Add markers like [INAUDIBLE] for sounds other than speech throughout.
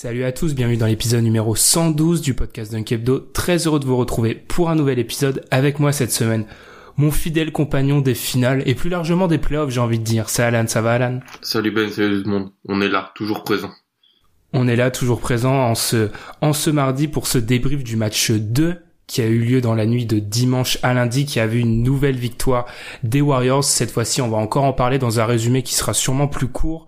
Salut à tous, bienvenue dans l'épisode numéro 112 du podcast Dunk Hebdo. Très heureux de vous retrouver pour un nouvel épisode avec moi cette semaine. Mon fidèle compagnon des finales et plus largement des playoffs, j'ai envie de dire. C'est Alan, ça va Alan? Salut Ben, salut tout le monde. On est là, toujours présent. On est là, toujours présent en ce, en ce mardi pour ce débrief du match 2 qui a eu lieu dans la nuit de dimanche à lundi, qui a vu une nouvelle victoire des Warriors. Cette fois-ci, on va encore en parler dans un résumé qui sera sûrement plus court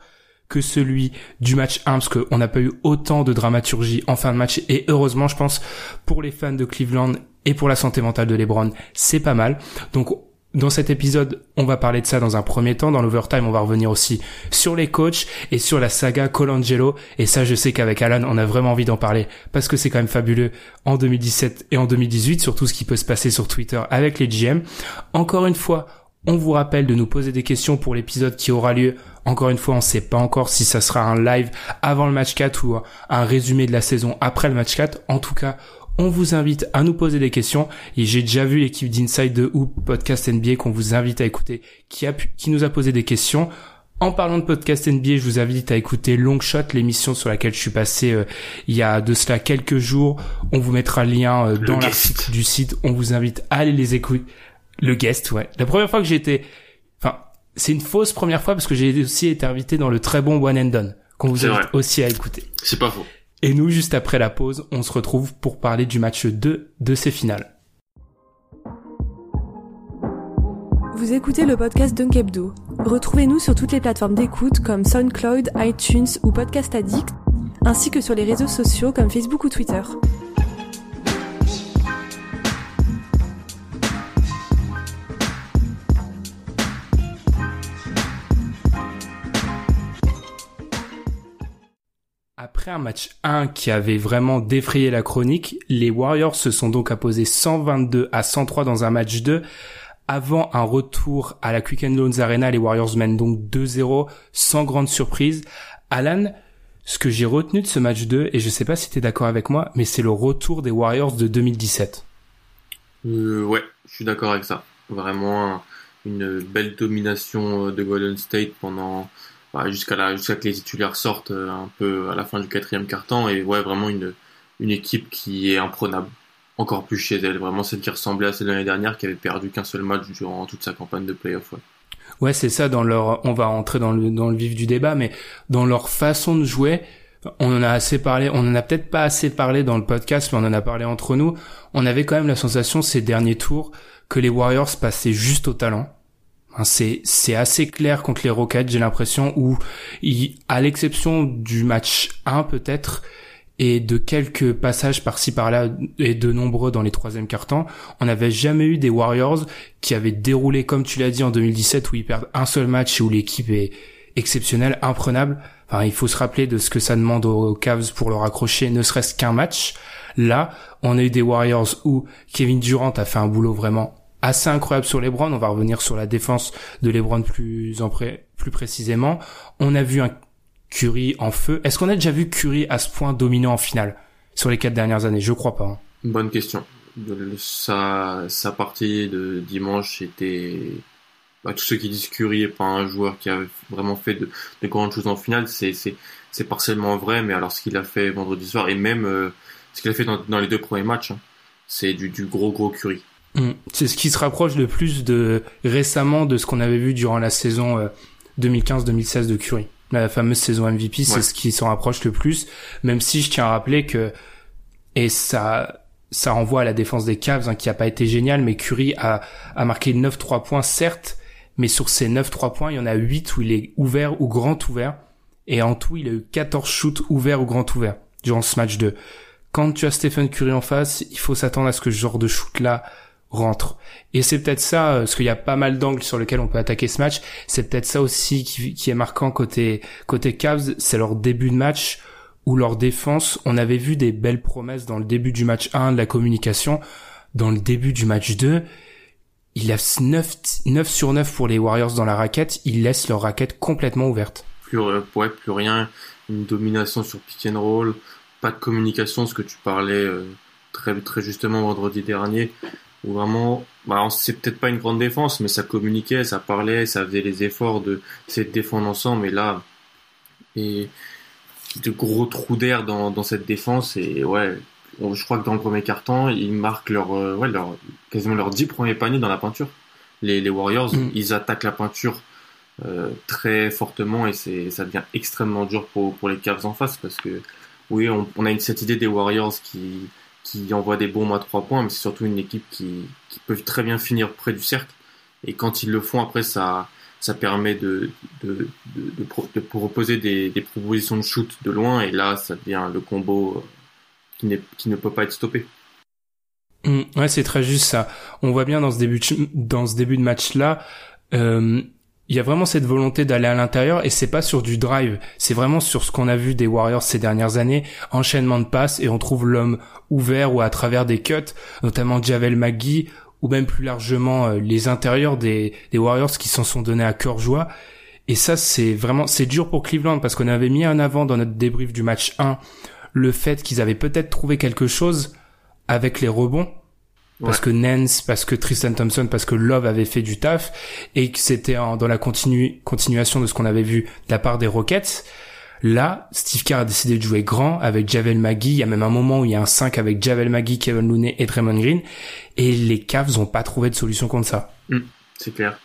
que celui du match 1 parce qu'on n'a pas eu autant de dramaturgie en fin de match et heureusement je pense pour les fans de Cleveland et pour la santé mentale de LeBron c'est pas mal donc dans cet épisode, on va parler de ça dans un premier temps. Dans l'overtime, on va revenir aussi sur les coachs et sur la saga Colangelo. Et ça, je sais qu'avec Alan, on a vraiment envie d'en parler parce que c'est quand même fabuleux en 2017 et en 2018, surtout ce qui peut se passer sur Twitter avec les GM. Encore une fois, on vous rappelle de nous poser des questions pour l'épisode qui aura lieu. Encore une fois, on sait pas encore si ça sera un live avant le match 4 ou un résumé de la saison après le match 4. En tout cas, on vous invite à nous poser des questions et j'ai déjà vu l'équipe d'Inside de Hoop Podcast NBA qu'on vous invite à écouter qui a pu- qui nous a posé des questions. En parlant de podcast NBA, je vous invite à écouter Long Shot, l'émission sur laquelle je suis passé euh, il y a de cela quelques jours. On vous mettra le lien euh, dans l'article du site. On vous invite à aller les écouter. Le guest, ouais. La première fois que j'ai été, enfin, c'est une fausse première fois parce que j'ai aussi été invité dans le très bon One and Done qu'on vous invite vrai. aussi à écouter. C'est pas faux. Et nous, juste après la pause, on se retrouve pour parler du match 2 de ces finales. Vous écoutez le podcast Dunk Hebdo. Retrouvez-nous sur toutes les plateformes d'écoute comme SoundCloud, iTunes ou Podcast Addict, ainsi que sur les réseaux sociaux comme Facebook ou Twitter. Après un match 1 qui avait vraiment défrayé la chronique, les Warriors se sont donc apposés 122 à 103 dans un match 2. Avant un retour à la Quicken Loans Arena, les Warriors mènent donc 2-0 sans grande surprise. Alan, ce que j'ai retenu de ce match 2, et je sais pas si t'es d'accord avec moi, mais c'est le retour des Warriors de 2017. Euh, ouais, je suis d'accord avec ça. Vraiment un- une belle domination euh, de Golden State pendant bah, jusqu'à la jusqu'à que les titulaires sortent euh, un peu à la fin du quatrième quart-temps et ouais vraiment une une équipe qui est imprenable encore plus chez elle vraiment celle qui ressemblait à celle de l'année dernière qui avait perdu qu'un seul match durant toute sa campagne de playoff ouais. Ouais, c'est ça. Dans leur, on va entrer dans le dans le vif du débat, mais dans leur façon de jouer, on en a assez parlé. On en a peut-être pas assez parlé dans le podcast, mais on en a parlé entre nous. On avait quand même la sensation ces derniers tours que les Warriors passaient juste au talent. Hein, C'est assez clair contre les Rockets, j'ai l'impression, où à l'exception du match 1 peut-être et de quelques passages par-ci par-là et de nombreux dans les troisièmes quarts-temps, on n'avait jamais eu des Warriors qui avaient déroulé comme tu l'as dit en 2017 où ils perdent un seul match et où l'équipe est exceptionnelle, imprenable. Enfin, il faut se rappeler de ce que ça demande aux Cavs pour leur accrocher ne serait-ce qu'un match. Là, on a eu des Warriors où Kevin Durant a fait un boulot vraiment assez incroyable sur LeBron. On va revenir sur la défense de LeBron plus en pré- plus précisément. On a vu un Curry en feu. Est-ce qu'on a déjà vu Curry à ce point dominant en finale sur les quatre dernières années? Je crois pas. hein. Bonne question. Sa, sa partie de dimanche était... Bah, tous ceux qui disent Curry est pas un joueur qui a vraiment fait de, de grandes choses en finale, c'est, c'est, partiellement vrai, mais alors ce qu'il a fait vendredi soir, et même euh, ce qu'il a fait dans, les deux premiers matchs. Hein. C'est du, du gros gros Curry. Mm. C'est ce qui se rapproche le plus de récemment de ce qu'on avait vu durant la saison 2015-2016 euh, de Curry. La fameuse saison MVP, c'est ce qui s'en rapproche le plus. Même si je tiens à rappeler que et ça ça renvoie à la défense des Cavs hein, qui a pas été génial, mais Curry a, a marqué 9-3 points certes, mais sur ces 9-3 points, il y en a 8 où il est ouvert ou grand ouvert, et en tout, il a eu 14 shoots ouverts ou grand ouvert durant ce match 2. Quand tu as Stephen Curry en face, il faut s'attendre à ce que ce genre de shoot-là rentre. Et c'est peut-être ça, euh, parce qu'il y a pas mal d'angles sur lesquels on peut attaquer ce match, c'est peut-être ça aussi qui, qui, est marquant côté, côté Cavs, c'est leur début de match ou leur défense. On avait vu des belles promesses dans le début du match 1 de la communication. Dans le début du match 2, il laisse 9, 9 sur 9 pour les Warriors dans la raquette, ils laissent leur raquette complètement ouverte. Plus, euh, ouais, plus rien, une domination sur pick and roll, pas de communication, ce que tu parlais euh, très, très justement vendredi dernier où vraiment, bah, c'est peut-être pas une grande défense, mais ça communiquait, ça parlait, ça faisait les efforts de de défendre ensemble. Et là, et de gros trous d'air dans, dans cette défense. Et ouais, je crois que dans le premier quart-temps, ils marquent leur, euh, ouais, leur, quasiment leurs dix premiers paniers dans la peinture. Les, les Warriors, mm. ils attaquent la peinture euh, très fortement et c'est, ça devient extrêmement dur pour, pour les Cavs en face parce que oui, on, on a une, cette idée des Warriors qui qui envoie des bombes à trois points, mais c'est surtout une équipe qui, qui peut très bien finir près du cercle. Et quand ils le font, après, ça, ça permet de, de, de, de, proposer des, des, propositions de shoot de loin, et là, ça devient le combo euh, qui, qui ne peut pas être stoppé. Mmh, ouais, c'est très juste ça. On voit bien dans ce début de, dans ce début de match là, euh, il y a vraiment cette volonté d'aller à l'intérieur et c'est pas sur du drive, c'est vraiment sur ce qu'on a vu des Warriors ces dernières années, enchaînement de passes et on trouve l'homme ouvert ou à travers des cuts, notamment Javel McGee ou même plus largement euh, les intérieurs des, des Warriors qui s'en sont donnés à cœur joie. Et ça, c'est vraiment, c'est dur pour Cleveland parce qu'on avait mis en avant dans notre débrief du match 1 le fait qu'ils avaient peut-être trouvé quelque chose avec les rebonds parce que Nance, parce que Tristan Thompson, parce que Love avait fait du taf et que c'était dans la continuation de ce qu'on avait vu de la part des Rockets. Là, Steve Kerr a décidé de jouer grand avec Javel McGee. Il y a même un moment où il y a un 5 avec Javel McGee, Kevin Looney et Draymond Green. Et les Cavs n'ont pas trouvé de solution contre ça. Mm, c'est clair.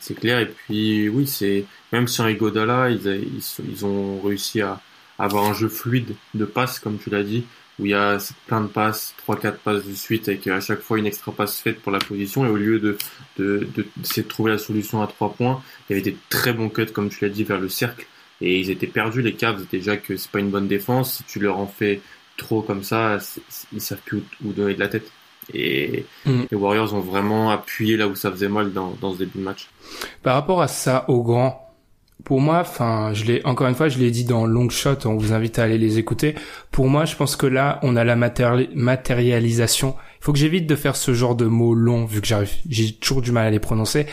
C'est clair. Et puis, oui, c'est, même sans Igodala, ils, ils, ils ont réussi à avoir un jeu fluide de passe, comme tu l'as dit où il y a plein de passes, 3-4 passes de suite avec à chaque fois une extra passe faite pour la position et au lieu de, de, de, de trouver la solution à 3 points, il y avait des très bons cuts comme tu l'as dit vers le cercle et ils étaient perdus les Cavs déjà que c'est pas une bonne défense si tu leur en fais trop comme ça ils savent plus où, donner de la tête et mm. les Warriors ont vraiment appuyé là où ça faisait mal dans, dans ce début de match. Par rapport à ça au grand, pour moi, enfin, je l'ai encore une fois, je l'ai dit dans Long Shot, on vous invite à aller les écouter. Pour moi, je pense que là, on a la matérialisation. Il faut que j'évite de faire ce genre de mots longs vu que j'ai toujours du mal à les prononcer.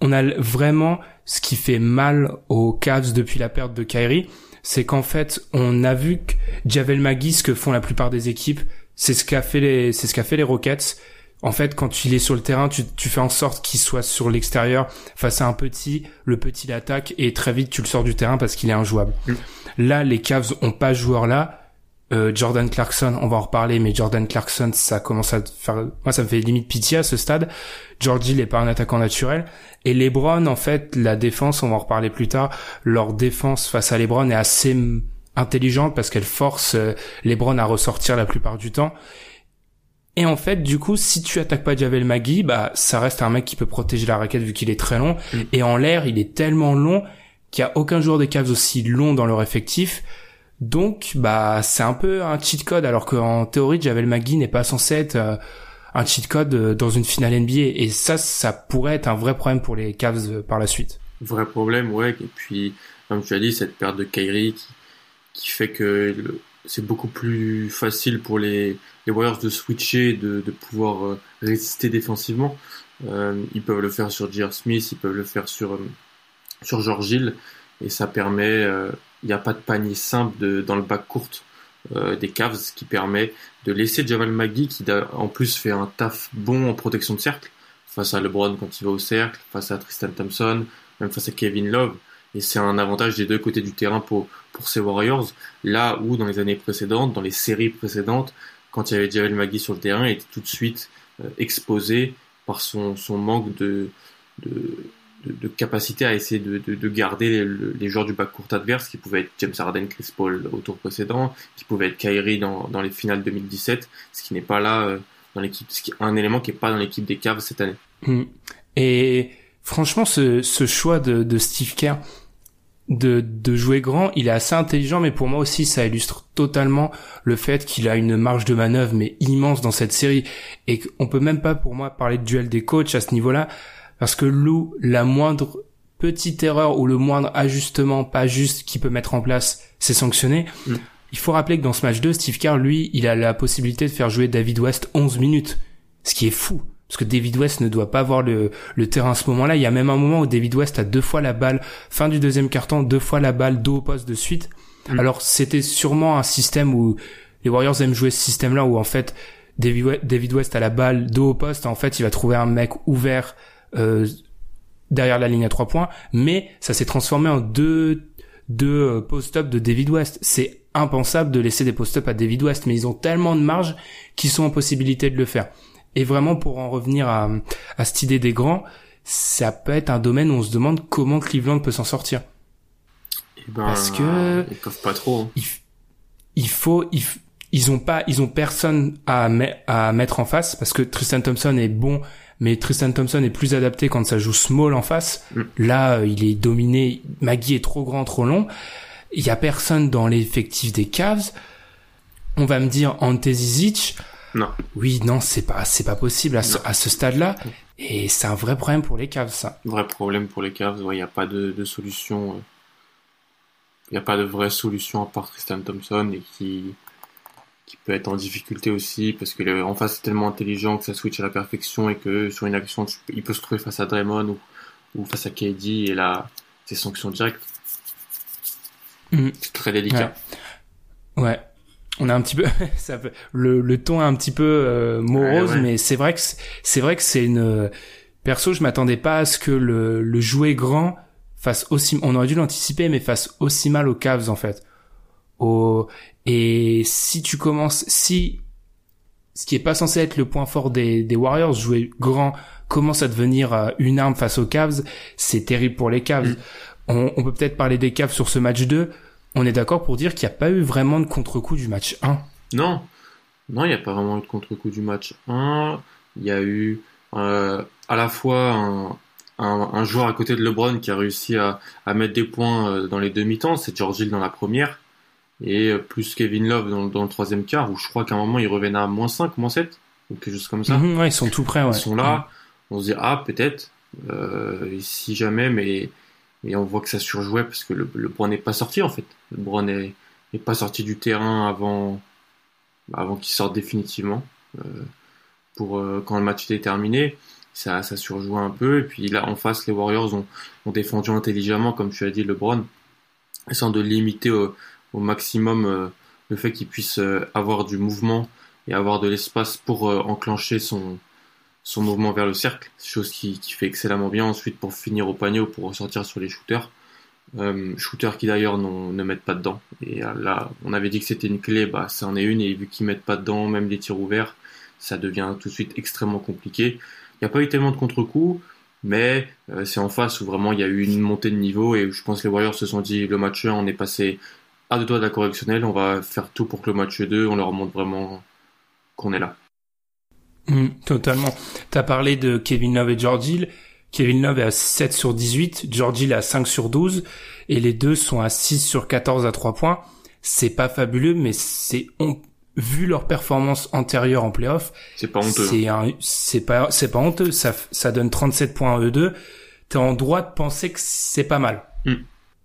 On a vraiment ce qui fait mal aux Cavs depuis la perte de Kyrie, c'est qu'en fait, on a vu que Javel Magui, ce que font la plupart des équipes, c'est ce qu'a fait les, c'est ce qu'a fait les Rockets en fait, quand il est sur le terrain, tu, tu fais en sorte qu'il soit sur l'extérieur face à un petit, le petit l'attaque et très vite tu le sors du terrain parce qu'il est injouable. Mm. Là, les Cavs ont pas ce joueur là. Euh, Jordan Clarkson, on va en reparler, mais Jordan Clarkson, ça commence à faire, moi ça me fait limite pitié à ce stade. Georgie n'est pas un attaquant naturel. Et LeBron, en fait, la défense, on va en reparler plus tard, leur défense face à LeBron est assez intelligente parce qu'elle force euh, LeBron à ressortir la plupart du temps. Et en fait, du coup, si tu attaques pas Javel Magui, bah, ça reste un mec qui peut protéger la raquette vu qu'il est très long. Mm. Et en l'air, il est tellement long qu'il y a aucun joueur des Cavs aussi long dans leur effectif. Donc, bah, c'est un peu un cheat code, alors qu'en théorie, Javel Magui n'est pas censé être euh, un cheat code euh, dans une finale NBA. Et ça, ça pourrait être un vrai problème pour les Cavs euh, par la suite. Vrai problème, ouais. Et puis, comme tu as dit, cette perte de Kyrie qui, qui fait que c'est beaucoup plus facile pour les, Warriors de switcher, de, de pouvoir euh, résister défensivement. Euh, ils peuvent le faire sur J.R. Smith, ils peuvent le faire sur, euh, sur George Hill, et ça permet, il n'y a pas de panier simple dans le bac courte des Cavs, ce qui permet de laisser Javal Magui, qui en plus fait un taf bon en protection de cercle, face à LeBron quand il va au cercle, face à Tristan Thompson, même face à Kevin Love, Et c'est un avantage des deux côtés du terrain pour, pour ces Warriors. Là où dans les années précédentes, dans les séries précédentes, quand il y avait Javel Magui sur le terrain, il était tout de suite euh, exposé par son, son manque de, de, capacité à essayer de, de, garder les, joueurs du bac court adverse, qui pouvaient être James Harden, Chris Paul au tour précédent, qui pouvaient être Kyrie dans, dans les finales 2017, ce qui n'est pas là euh, dans l'équipe, un élément qui n'est pas dans l'équipe des Cavs cette année. Hmm. Et franchement, ce, ce choix de, de Steve Kerr de, de jouer grand, il est assez intelligent, mais pour moi aussi, ça illustre totalement le fait qu'il a une marge de manœuvre mais immense dans cette série et qu'on peut même pas pour moi parler de duel des coachs à ce niveau-là parce que Lou, la moindre petite erreur ou le moindre ajustement pas juste qu'il peut mettre en place, c'est sanctionné. Mm. Il faut rappeler que dans ce match 2, Steve Kerr, lui, il a la possibilité de faire jouer David West 11 minutes. Ce qui est fou. Parce que David West ne doit pas avoir le, le terrain à ce moment-là. Il y a même un moment où David West a deux fois la balle, fin du deuxième carton, deux fois la balle, dos au poste de suite. Mm. Alors c'était sûrement un système où les Warriors aiment jouer ce système-là où en fait David West a la balle, dos au poste. En fait, il va trouver un mec ouvert euh, derrière la ligne à trois points, mais ça s'est transformé en deux deux euh, post-up de David West. C'est impensable de laisser des post-up à David West, mais ils ont tellement de marge qu'ils sont en possibilité de le faire. Et vraiment, pour en revenir à, à cette idée des grands, ça peut être un domaine où on se demande comment Cleveland peut s'en sortir. Eh ben, Parce que ils peuvent pas trop. Hein. Il, faut, il, ils ont pas, ils ont personne à, à mettre en face parce que Tristan Thompson est bon mais Tristan Thompson est plus adapté quand ça joue small en face. Mm. Là, euh, il est dominé. Maggie est trop grand, trop long. Il y a personne dans l'effectif des Cavs. On va me dire Ante Zizic. Non. Oui, non, c'est pas, c'est pas possible à ce, stade-là. Et c'est un vrai problème pour les Cavs, ça. Vrai problème pour les Cavs. Il n'y a pas de, de solution. Euh. Il n'y a pas de vraie solution à part Tristan Thompson et qui, qui peut être en difficulté aussi parce que en face est tellement intelligent que ça switch à la perfection et que sur une action il peut se trouver face à Draymond ou, face à KD et là c'est sanction directe. Mm. C'est très délicat. Ouais. On a un petit peu [LAUGHS] ça le, le ton est un petit peu euh, morose mais c'est vrai que c'est vrai que c'est une perso je m'attendais pas à ce que le, le jouet grand fasse aussi on aurait dû l'anticiper mais fasse aussi mal aux Cavs en fait. Au et si tu commences, si ce qui est pas censé être le point fort des, des Warriors, jouer grand, commence à devenir euh, une arme face aux Cavs, c'est terrible pour les Cavs. Mm. On, on, peut peut-être parler des Cavs sur ce match 2. On est d'accord pour dire qu'il n'y a pas eu vraiment de contre-coup du match 1. Non, non, il n'y a pas vraiment eu de contre-coup du match 1. Il y a eu euh, à la fois un, un, un, joueur à côté de LeBron qui a réussi à, à mettre des points euh, dans les demi-temps, c'est George Hill dans la première et euh, plus Kevin Love dans, dans, le troisième quart où je crois qu'à un moment ils reviennent à moins 5, moins 7 ou quelque chose comme ça. Mhm, ouais, ils sont tout près. Ouais. Ils sont là, on se dit ah peut-être euh, si jamais mais mais on voit que ça surjouait parce que le, le n'est pas sorti en fait. Le Brown n'est pas sorti du terrain avant avant qu'il sorte définitivement euh, pour euh, quand le match était terminé. Ça, ça surjoue un peu et puis là en face les Warriors ont, ont défendu intelligemment comme tu as dit LeBron essayant de limiter au, maximum euh, le fait qu'il puisse avoir du mouvement et avoir de l'espace pour enclencher son, son mouvement vers le cercle, chose qui, fait excellemment bien ensuite pour finir au panier ou pour ressortir sur les shooters. Euh, shooters qui d'ailleurs ne mettent pas dedans. Et là, on avait dit que c'était une clé, bah ça en est une, et vu qu'ils mettent pas dedans, même les tirs ouverts, ça devient tout de suite extrêmement compliqué. Il n'y a pas eu tellement de contre-coups, mais c'est en face où vraiment il y a eu une montée de niveau, et je pense que les Warriors se sont dit, le match 1, on est passé à deux doigts de la correctionnelle, on va faire tout pour que le match 2, on leur montre vraiment qu'on est là. Mmh, totalement. T'as parlé de Kevin Love et George Hill. Kevin Love est à 7 sur 18, George Hill est à 5 sur 12, et les deux sont à 6 sur 14 à 3 points. C'est pas fabuleux, mais c'est vu leur performance antérieure en playoff. C'est pas honteux. C'est un, c'est pas, c'est pas honteux. Ça, ça donne 37 points à eux deux. T'es en droit de penser que c'est pas mal. Mmh.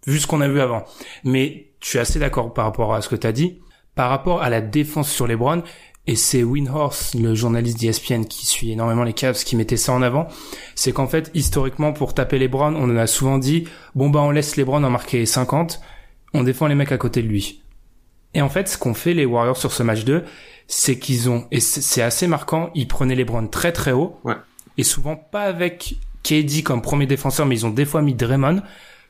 Vu ce qu'on a vu avant. Mais je suis assez d'accord par rapport à ce que tu as dit. Par rapport à la défense sur les Browns, et c'est Winhorse, le journaliste d'ESPN qui suit énormément les Cavs, qui mettait ça en avant, c'est qu'en fait, historiquement, pour taper les Browns, on en a souvent dit, bon bah on laisse les Browns en marquer 50, on défend les mecs à côté de lui. Et en fait, ce qu'ont fait les Warriors sur ce match 2, c'est qu'ils ont, et c'est assez marquant, ils prenaient les Browns très très haut, ouais. et souvent pas avec KD comme premier défenseur, mais ils ont des fois mis Draymond,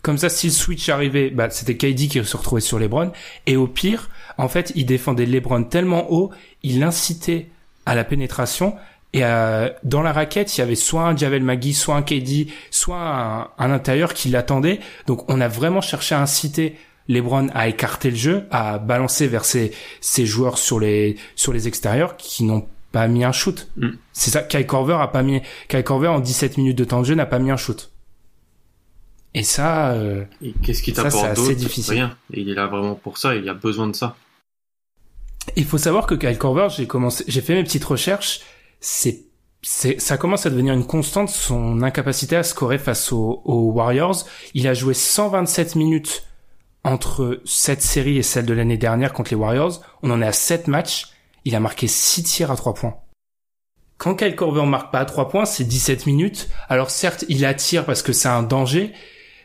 Comme ça, si le switch arrivait, bah, c'était KD qui se retrouvait sur LeBron. Et au pire, en fait, il défendait LeBron tellement haut, il incitait à la pénétration. Et euh, dans la raquette, il y avait soit un Javel Magui, soit un KD, soit un, un intérieur qui l'attendait. Donc on a vraiment cherché à inciter LeBron à écarter le jeu, à balancer vers ses, ses joueurs sur les sur les extérieurs qui n'ont pas mis un shoot. Mm. C'est ça. Kai Korver a pas mis. Kai Korver en 17 minutes de temps de jeu n'a pas mis un shoot. Et ça. Euh, qu'est-ce qui t'apporte c'est assez d'autre? difficile. Rien. Et il est là vraiment pour ça. Il a besoin de ça. Il faut savoir que Kyle Korver, j'ai commencé, j'ai fait mes petites recherches. C'est, ça commence à devenir une constante son incapacité à scorer face aux, aux Warriors. Il a joué 127 minutes entre cette série et celle de l'année dernière contre les Warriors. On en est à 7 matchs. Il a marqué 6 tirs à 3 points. Quand Kyle Korver marque pas à 3 points, c'est 17 minutes. Alors certes, il attire parce que c'est un danger,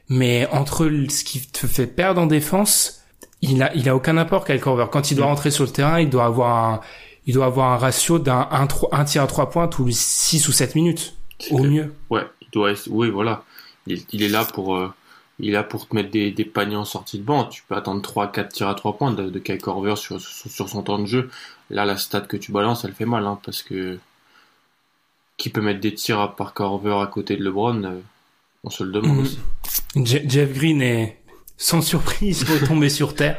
mais entre ce qui te fait perdre en défense, il a, il a aucun apport, Kyle Korver. Quand il doit rentrer sur le terrain, il doit avoir un, il doit avoir un ratio d'un un, tro- un tir à 3 points tous les 6 ou 7 minutes. Au mieux. Ouais, il doit être- oui, voilà. Il, il est là pour, euh, il est là pour te mettre des, des paniers en sortie de banc. Tu peux attendre 3-4 tirs à 3 points de, de Kai Korver sur, sur, sur son temps de jeu. Là, la stat que tu balances, elle fait mal, hein, parce que qui peut mettre des tirs à par Korver à côté de LeBron, euh, on se le demande aussi. Je- Jeff Green est sans surprise retombé sur terre.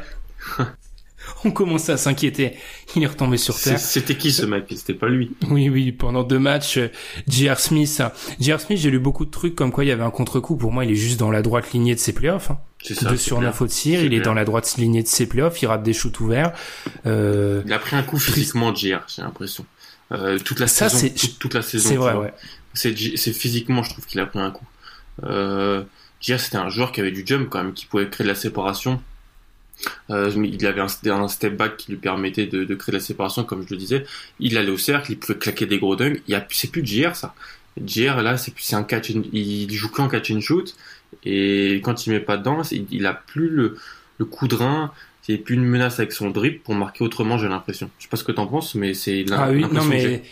On commence à s'inquiéter. Il est retombé sur terre. C'était qui ce mec? C'était pas lui. Oui, oui, pendant deux matchs, euh, J.R. Smith. J.R. Smith, j'ai lu beaucoup de trucs comme quoi il y avait un contre-coup. Pour moi, il est juste dans la droite lignée de ses playoffs. Hein. C'est ça. Deux sur clair. neuf au tir, il est dans la droite lignée de ses playoffs, il rate des shoots ouverts. Euh, Il a pris un coup physiquement, JR, j'ai l'impression. Euh, toute la Ça, saison, c'est- toute, toute la saison. c'est vrai, ouais. C'est physiquement, je trouve qu'il a pris un coup. Euh, JR, c'était un joueur qui avait du jump quand même, qui pouvait créer de la séparation. Euh, il avait un, un step back qui lui permettait de, de créer de la séparation, comme je le disais. Il allait au cercle, il pouvait claquer des gros dunks. Il y a, c'est plus JR ça. JR là, c'est c'est un catch, and- il joue qu'en catch and shoot. Et quand il met pas dedans, c'est- il a plus le, le coup de rein. C'est plus une menace avec son dribble pour marquer autrement, j'ai l'impression. Je sais pas ce que t'en penses, mais c'est l'im- Ah oui, non mais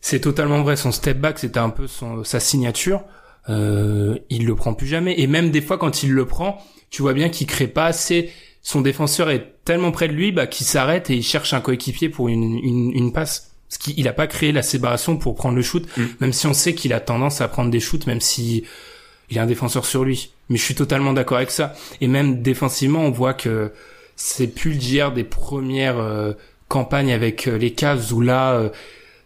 c'est totalement vrai. Son step back, c'était un peu son, sa signature. Euh, il le prend plus jamais. Et même des fois, quand il le prend, tu vois bien qu'il crée pas assez. Son défenseur est tellement près de lui, bah, qu'il s'arrête et il cherche un coéquipier pour une, une, une passe. Parce qu'il a pas créé la séparation pour prendre le shoot, Mm. même si on sait qu'il a tendance à prendre des shoots, même si il y a un défenseur sur lui. Mais je suis totalement d'accord avec ça. Et même défensivement, on voit que c'est plus le JR des premières euh, campagnes avec euh, les Cavs où là, euh,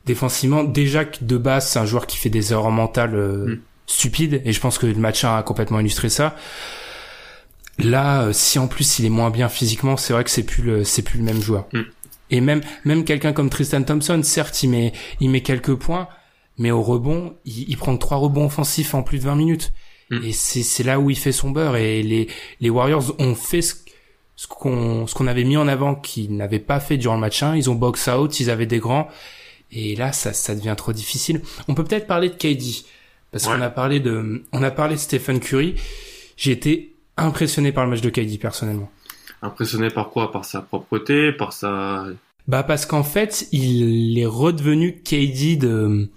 défensivement, déjà que de base, c'est un joueur qui fait des erreurs mentales euh, Mm. Stupides. Et je pense que le match 1 a complètement illustré ça. Là, euh, si en plus il est moins bien physiquement, c'est vrai que c'est plus le, c'est plus le même joueur. Mm. Et même, même quelqu'un comme Tristan Thompson, certes, il met, il met quelques points, mais au rebond, il, il prend trois rebonds offensifs en plus de 20 minutes. Mm. Et c'est, c'est là où il fait son beurre. Et les, les Warriors ont fait ce, ce qu'on, ce qu'on avait mis en avant qu'ils n'avaient pas fait durant le match 1. Ils ont box out, ils avaient des grands. Et là, ça, ça devient trop difficile. On peut peut-être parler de KD. Parce Ouais. qu'on a parlé de, on a parlé de Stephen Curry. J'ai été impressionné par le match de KD personnellement. Impressionné par quoi? Par sa propreté, par sa... Bah parce qu'en fait, il est redevenu KD de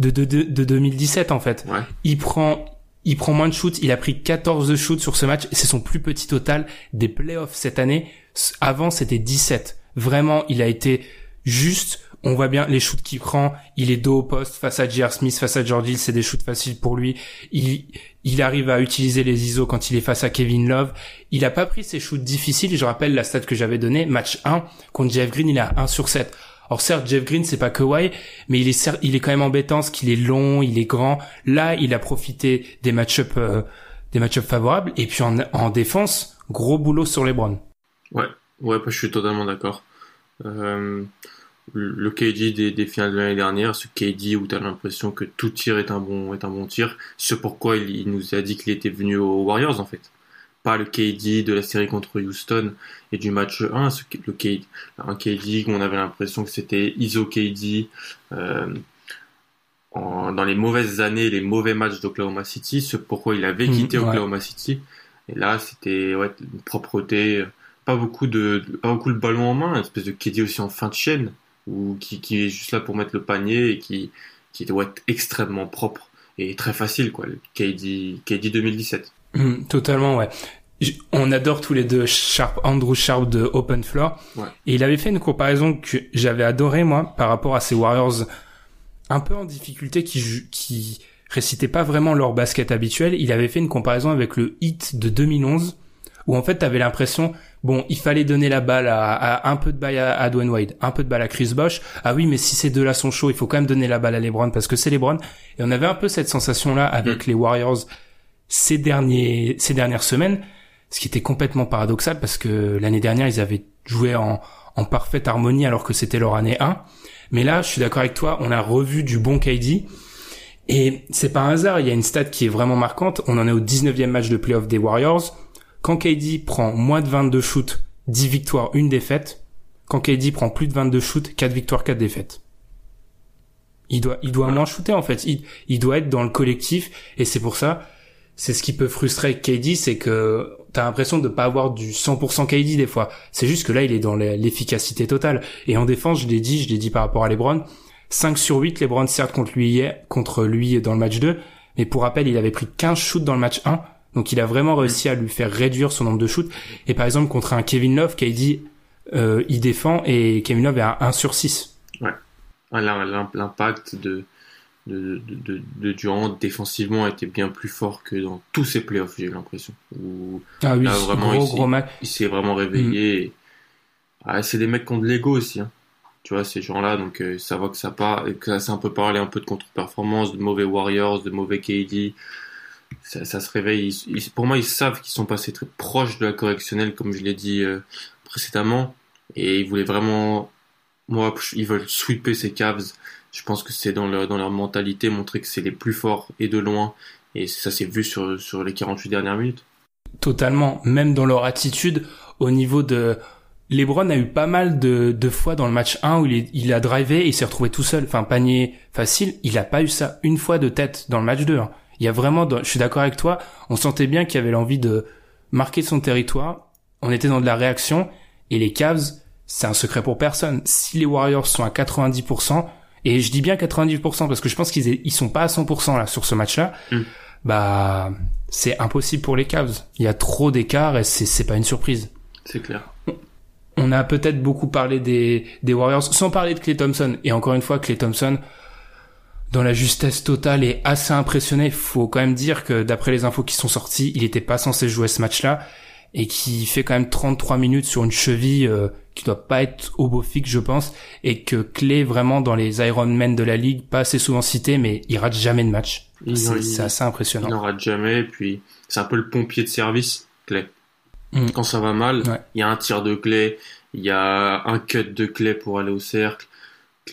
de, de, de, de 2017 en fait. Ouais. Il prend il prend moins de shoots, il a pris 14 shoots sur ce match, c'est son plus petit total des playoffs cette année. Avant, c'était 17. Vraiment, il a été juste, on voit bien les shoots qu'il prend, il est dos au poste face à J.R. Smith, face à George Hill, c'est des shoots faciles pour lui. Il arrive à utiliser les ISO quand il est face à Kevin Love. Il a pas pris ses shoots difficiles, je rappelle la stat que j'avais donnée, match 1 contre Jeff Green, il a 1 sur 7. Or certes, Jeff Green, c'est pas Kawhi, mais il est il est quand même embêtant parce qu'il est long, il est grand. Là, il a profité des match-up euh, des match-up favorables et puis en, en défense, gros boulot sur les Browns. Ouais, ouais, je suis totalement d'accord. Euh, le KD des, des finales de l'année dernière, ce KD où tu as l'impression que tout tir est un bon, est un bon tir, c'est pourquoi il, il nous a dit qu'il était venu aux Warriors en fait. Pas le KD de la série contre Houston et du match 1, ce, le KD, un KD où on avait l'impression que c'était ISO KD, euh, en- dans les mauvaises années, les mauvais matchs d'Oklahoma City, ce pourquoi il avait Mhm, quitté ouais. Oklahoma City. Et là, c'était ouais, une propreté, pas beaucoup de, pas beaucoup le ballon en main, une espèce de KD aussi en fin de chaîne, ou qui, qui est juste là pour mettre le panier et qui, qui doit être extrêmement propre et très facile, quoi. Le KD, KD 2017. Hum, totalement, ouais. On adore tous les deux Sharp, Andrew Sharp de Open Floor. Ouais. Et il avait fait une comparaison que j'avais adoré, moi, par rapport à ces Warriors un peu en difficulté qui, qui récitaient pas vraiment leur basket habituel. Il avait fait une comparaison avec le hit de 2011 où en fait t'avais l'impression bon il fallait donner la balle à, à un peu de balle à, à, Dwayne Wade un peu de balle à Chris Bosh. Ah oui mais si ces deux là sont chauds il faut quand même donner la balle à LeBron parce que c'est LeBron. Et on avait un peu cette sensation là avec les Warriors ces derniers ces dernières semaines ce qui était complètement paradoxal parce que l'année dernière ils avaient joué en, en parfaite harmonie alors que c'était leur année 1 mais là je suis d'accord avec toi on a revu du bon KD et c'est pas un hasard il y a une stat qui est vraiment marquante. On en est au 19e match de playoff des Warriors quand KD prend moins de 22 shoots, 10 victoires, une défaite. Quand KD prend plus de 22 shoots, 4 victoires, 4 défaites. Il doit, il doit moins shooter, en fait. Il, il doit être dans le collectif. Et c'est pour ça, c'est ce qui peut frustrer KD, c'est que t'as l'impression de pas avoir du 100% KD des fois. C'est juste que là, il est dans l'efficacité totale. Et en défense, je l'ai dit, je l'ai dit par rapport à LeBron. 5 sur 8, LeBron certes contre lui, contre lui dans le match 2. Mais pour rappel, il avait pris 15 shoots dans le match 1 donc il a vraiment réussi à lui faire réduire son nombre de shoots. Et par exemple contre un Kevin Love dit euh, il défend et Kevin Love est à 1 sur 6. Ouais. L'impact de, de, de, de, Durant défensivement était bien plus fort que dans tous ses playoffs, j'ai l'impression. Ah oui, vraiment, gros, gros match. Il s'est vraiment réveillé. Mm. Ah, c'est des mecs qui ont de l'ego aussi. Hein. Tu vois, ces gens-là, donc euh, ça voit que ça part, que ça un peu parlé un peu de contre-performance, de mauvais Warriors, de mauvais KD ça, se réveille. pour moi, ils savent qu'ils sont passés très proches de la correctionnelle, comme je l'ai dit euh, précédemment, et ils voulaient vraiment, moi, ils veulent sweeper ces Cavs. Je pense que c'est dans leur, dans leur mentalité, montrer que c'est les plus forts et de loin, et ça s'est vu sur, sur les 48 dernières minutes. Totalement, même dans leur attitude, au niveau de, LeBron a eu pas mal de, de fois dans le match 1 où il, il a drivé et il s'est retrouvé tout seul. Enfin, panier facile. Il a pas eu ça une fois de tête dans le match 2. Il y a vraiment, je suis d'accord avec toi, on sentait bien qu'il y avait l'envie de marquer son territoire. On était dans de la réaction et les Cavs, c'est un secret pour personne. Si les Warriors sont à 90%, et je dis bien 90% parce que je pense qu'ils ils sont pas à 100% là sur ce match-là, mm. bah c'est impossible pour les Cavs. Il y a trop d'écart et c'est c'est pas une surprise. C'est clair. On a peut-être beaucoup parlé des des Warriors sans parler de Clay Thompson et encore une fois Clay Thompson dans la justesse totale et assez impressionné. Faut quand même dire que d'après les infos qui sont sorties, il était pas censé jouer ce match-là et qui fait quand même 33 minutes sur une cheville euh, qui doit pas être au beau fixe, je pense, et que Clé vraiment dans les Iron Men de la ligue, pas assez souvent cité, mais il rate jamais de match. C'est assez impressionnant. Il n'en rate jamais, puis c'est un peu le pompier de service, Clé. Mm. Quand ça va mal, il y a un tir de Clé, il y a un cut de Clé pour aller au cercle,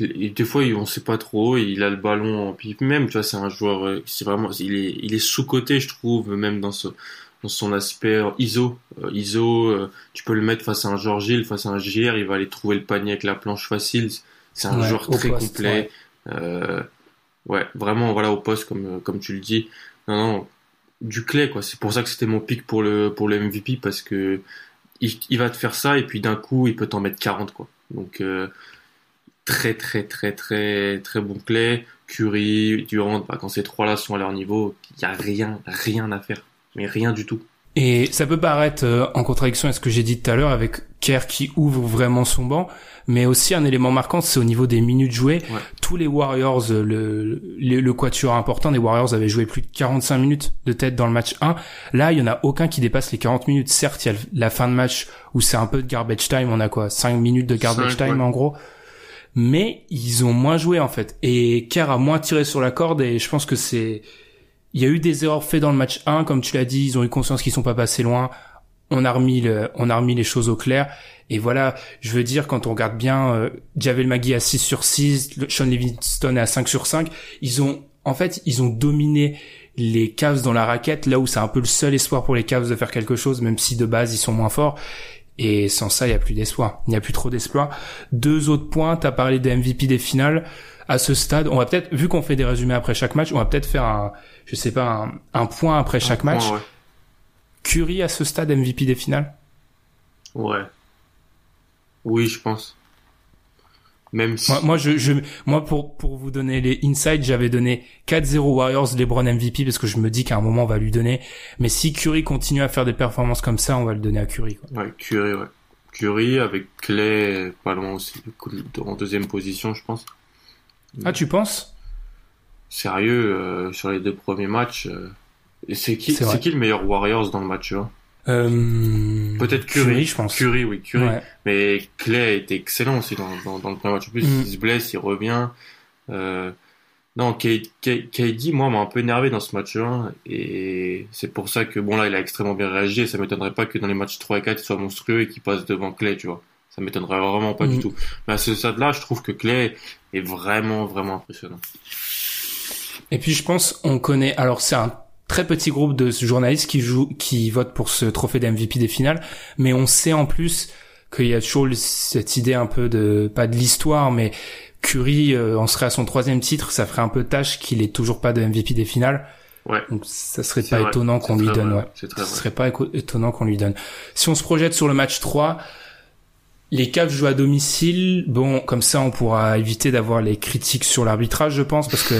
des fois on sait pas trop il a le ballon puis même tu vois c'est un joueur euh, c'est vraiment il est il est sous coté je trouve même dans ce dans son aspect ISO. Euh, ISO euh, tu peux le mettre face à un George Hill face à un JR il va aller trouver le panier avec la planche facile. C'est un joueur très complet. ouais. ouais. vraiment voilà au poste comme comme tu le dis. Non non du clé quoi. C'est pour ça que c'était mon pic pour le pour le MVP parce que il, il va te faire ça et puis d'un coup il peut t'en mettre 40 quoi. Donc très très très très très bon clé. Curry, Durant, bah, quand ces trois-là sont à leur niveau, il y a rien, rien à faire. Mais rien du tout. Et ça peut paraître euh, en contradiction avec ce que j'ai dit tout à l'heure avec Kerr qui ouvre vraiment son banc, mais aussi un élément marquant, c'est au niveau des minutes jouées. Tous les Warriors, euh, le, le, le, quatuor important des Warriors avaient joué plus de 45 minutes de tête dans le match 1. Là, il y en a aucun qui dépasse les 40 minutes. Certes, il y a la fin de match où c'est un peu de garbage time, on a quoi 5 minutes de garbage time en gros mais ils ont moins joué en fait. Et Kerr a moins tiré sur la corde et je pense que c'est... Il y a eu des erreurs faites dans le match 1, comme tu l'as dit, ils ont eu conscience qu'ils sont pas passés loin. On a remis le, on a remis les choses au clair. Et voilà, je veux dire, quand on regarde bien, euh, Javel Magui à 6 sur 6, Sean Livingston à 5 sur 5, ils ont, en fait, ils ont dominé les Cavs dans la raquette, là où c'est un peu le seul espoir pour les Cavs de faire quelque chose, même si de base ils sont moins forts. Et sans ça, il n'y a plus d'espoir. Il n'y a plus trop d'espoir. Deux autres points, tu as parlé des MVP des finales. À ce stade, on va peut-être, vu qu'on fait des résumés après chaque match, on va peut-être faire un, je sais pas, un, point après chaque match. Curry à ce stade MVP des finales? Ouais. Oui, je pense. Même si... Moi, moi, je, je, moi, pour, pour vous donner les insights, j'avais donné 4-0 Warriors, LeBron MVP, parce que je me dis qu'à un moment, on va lui donner. Mais si Curry continue à faire des performances comme ça, on va le donner à Curry, quoi. Ouais, Curry, ouais. Curry avec Clay, pas loin aussi, en deuxième position, je pense. Ah, tu penses? Sérieux, euh, sur les deux premiers matchs, euh, c'est qui, C'est qui le meilleur Warriors dans le match, hein Euh, Peut-être Curry, je pense. Curry, oui, Curry. Ouais. Mais Clay était excellent aussi dans, dans, dans le premier match. En plus, Mm. il se blesse, il revient. Euh, non, KD, moi, m'a un peu énervé dans ce match-là. Et c'est pour ça que, bon, là, il a extrêmement bien réagi. Et ça m'étonnerait pas que dans les matchs 3 et 4, il soit monstrueux et qu'il passe devant Clay, tu vois. Ça m'étonnerait vraiment pas Mm. du tout. Mais à ce stade-là, je trouve que Clay est vraiment, vraiment impressionnant. Et puis je pense, on connaît. Alors c'est un très petit groupe de journalistes qui jouent, qui votent pour ce trophée d'MVP des finales, mais on sait en plus qu'il y a toujours cette idée un peu de pas de l'histoire, mais Curry euh, en serait à son troisième titre, ça ferait un peu tâche qu'il ait toujours pas de MVP des finales. Ouais. Donc ça serait pas vrai, étonnant qu'on lui donne. vrai, Ouais. vrai. serait pas étonnant qu'on lui donne. Si on se projette sur le match 3, les Cavs jouent à domicile. Bon, comme ça, on pourra éviter d'avoir les critiques sur l'arbitrage, je pense, parce que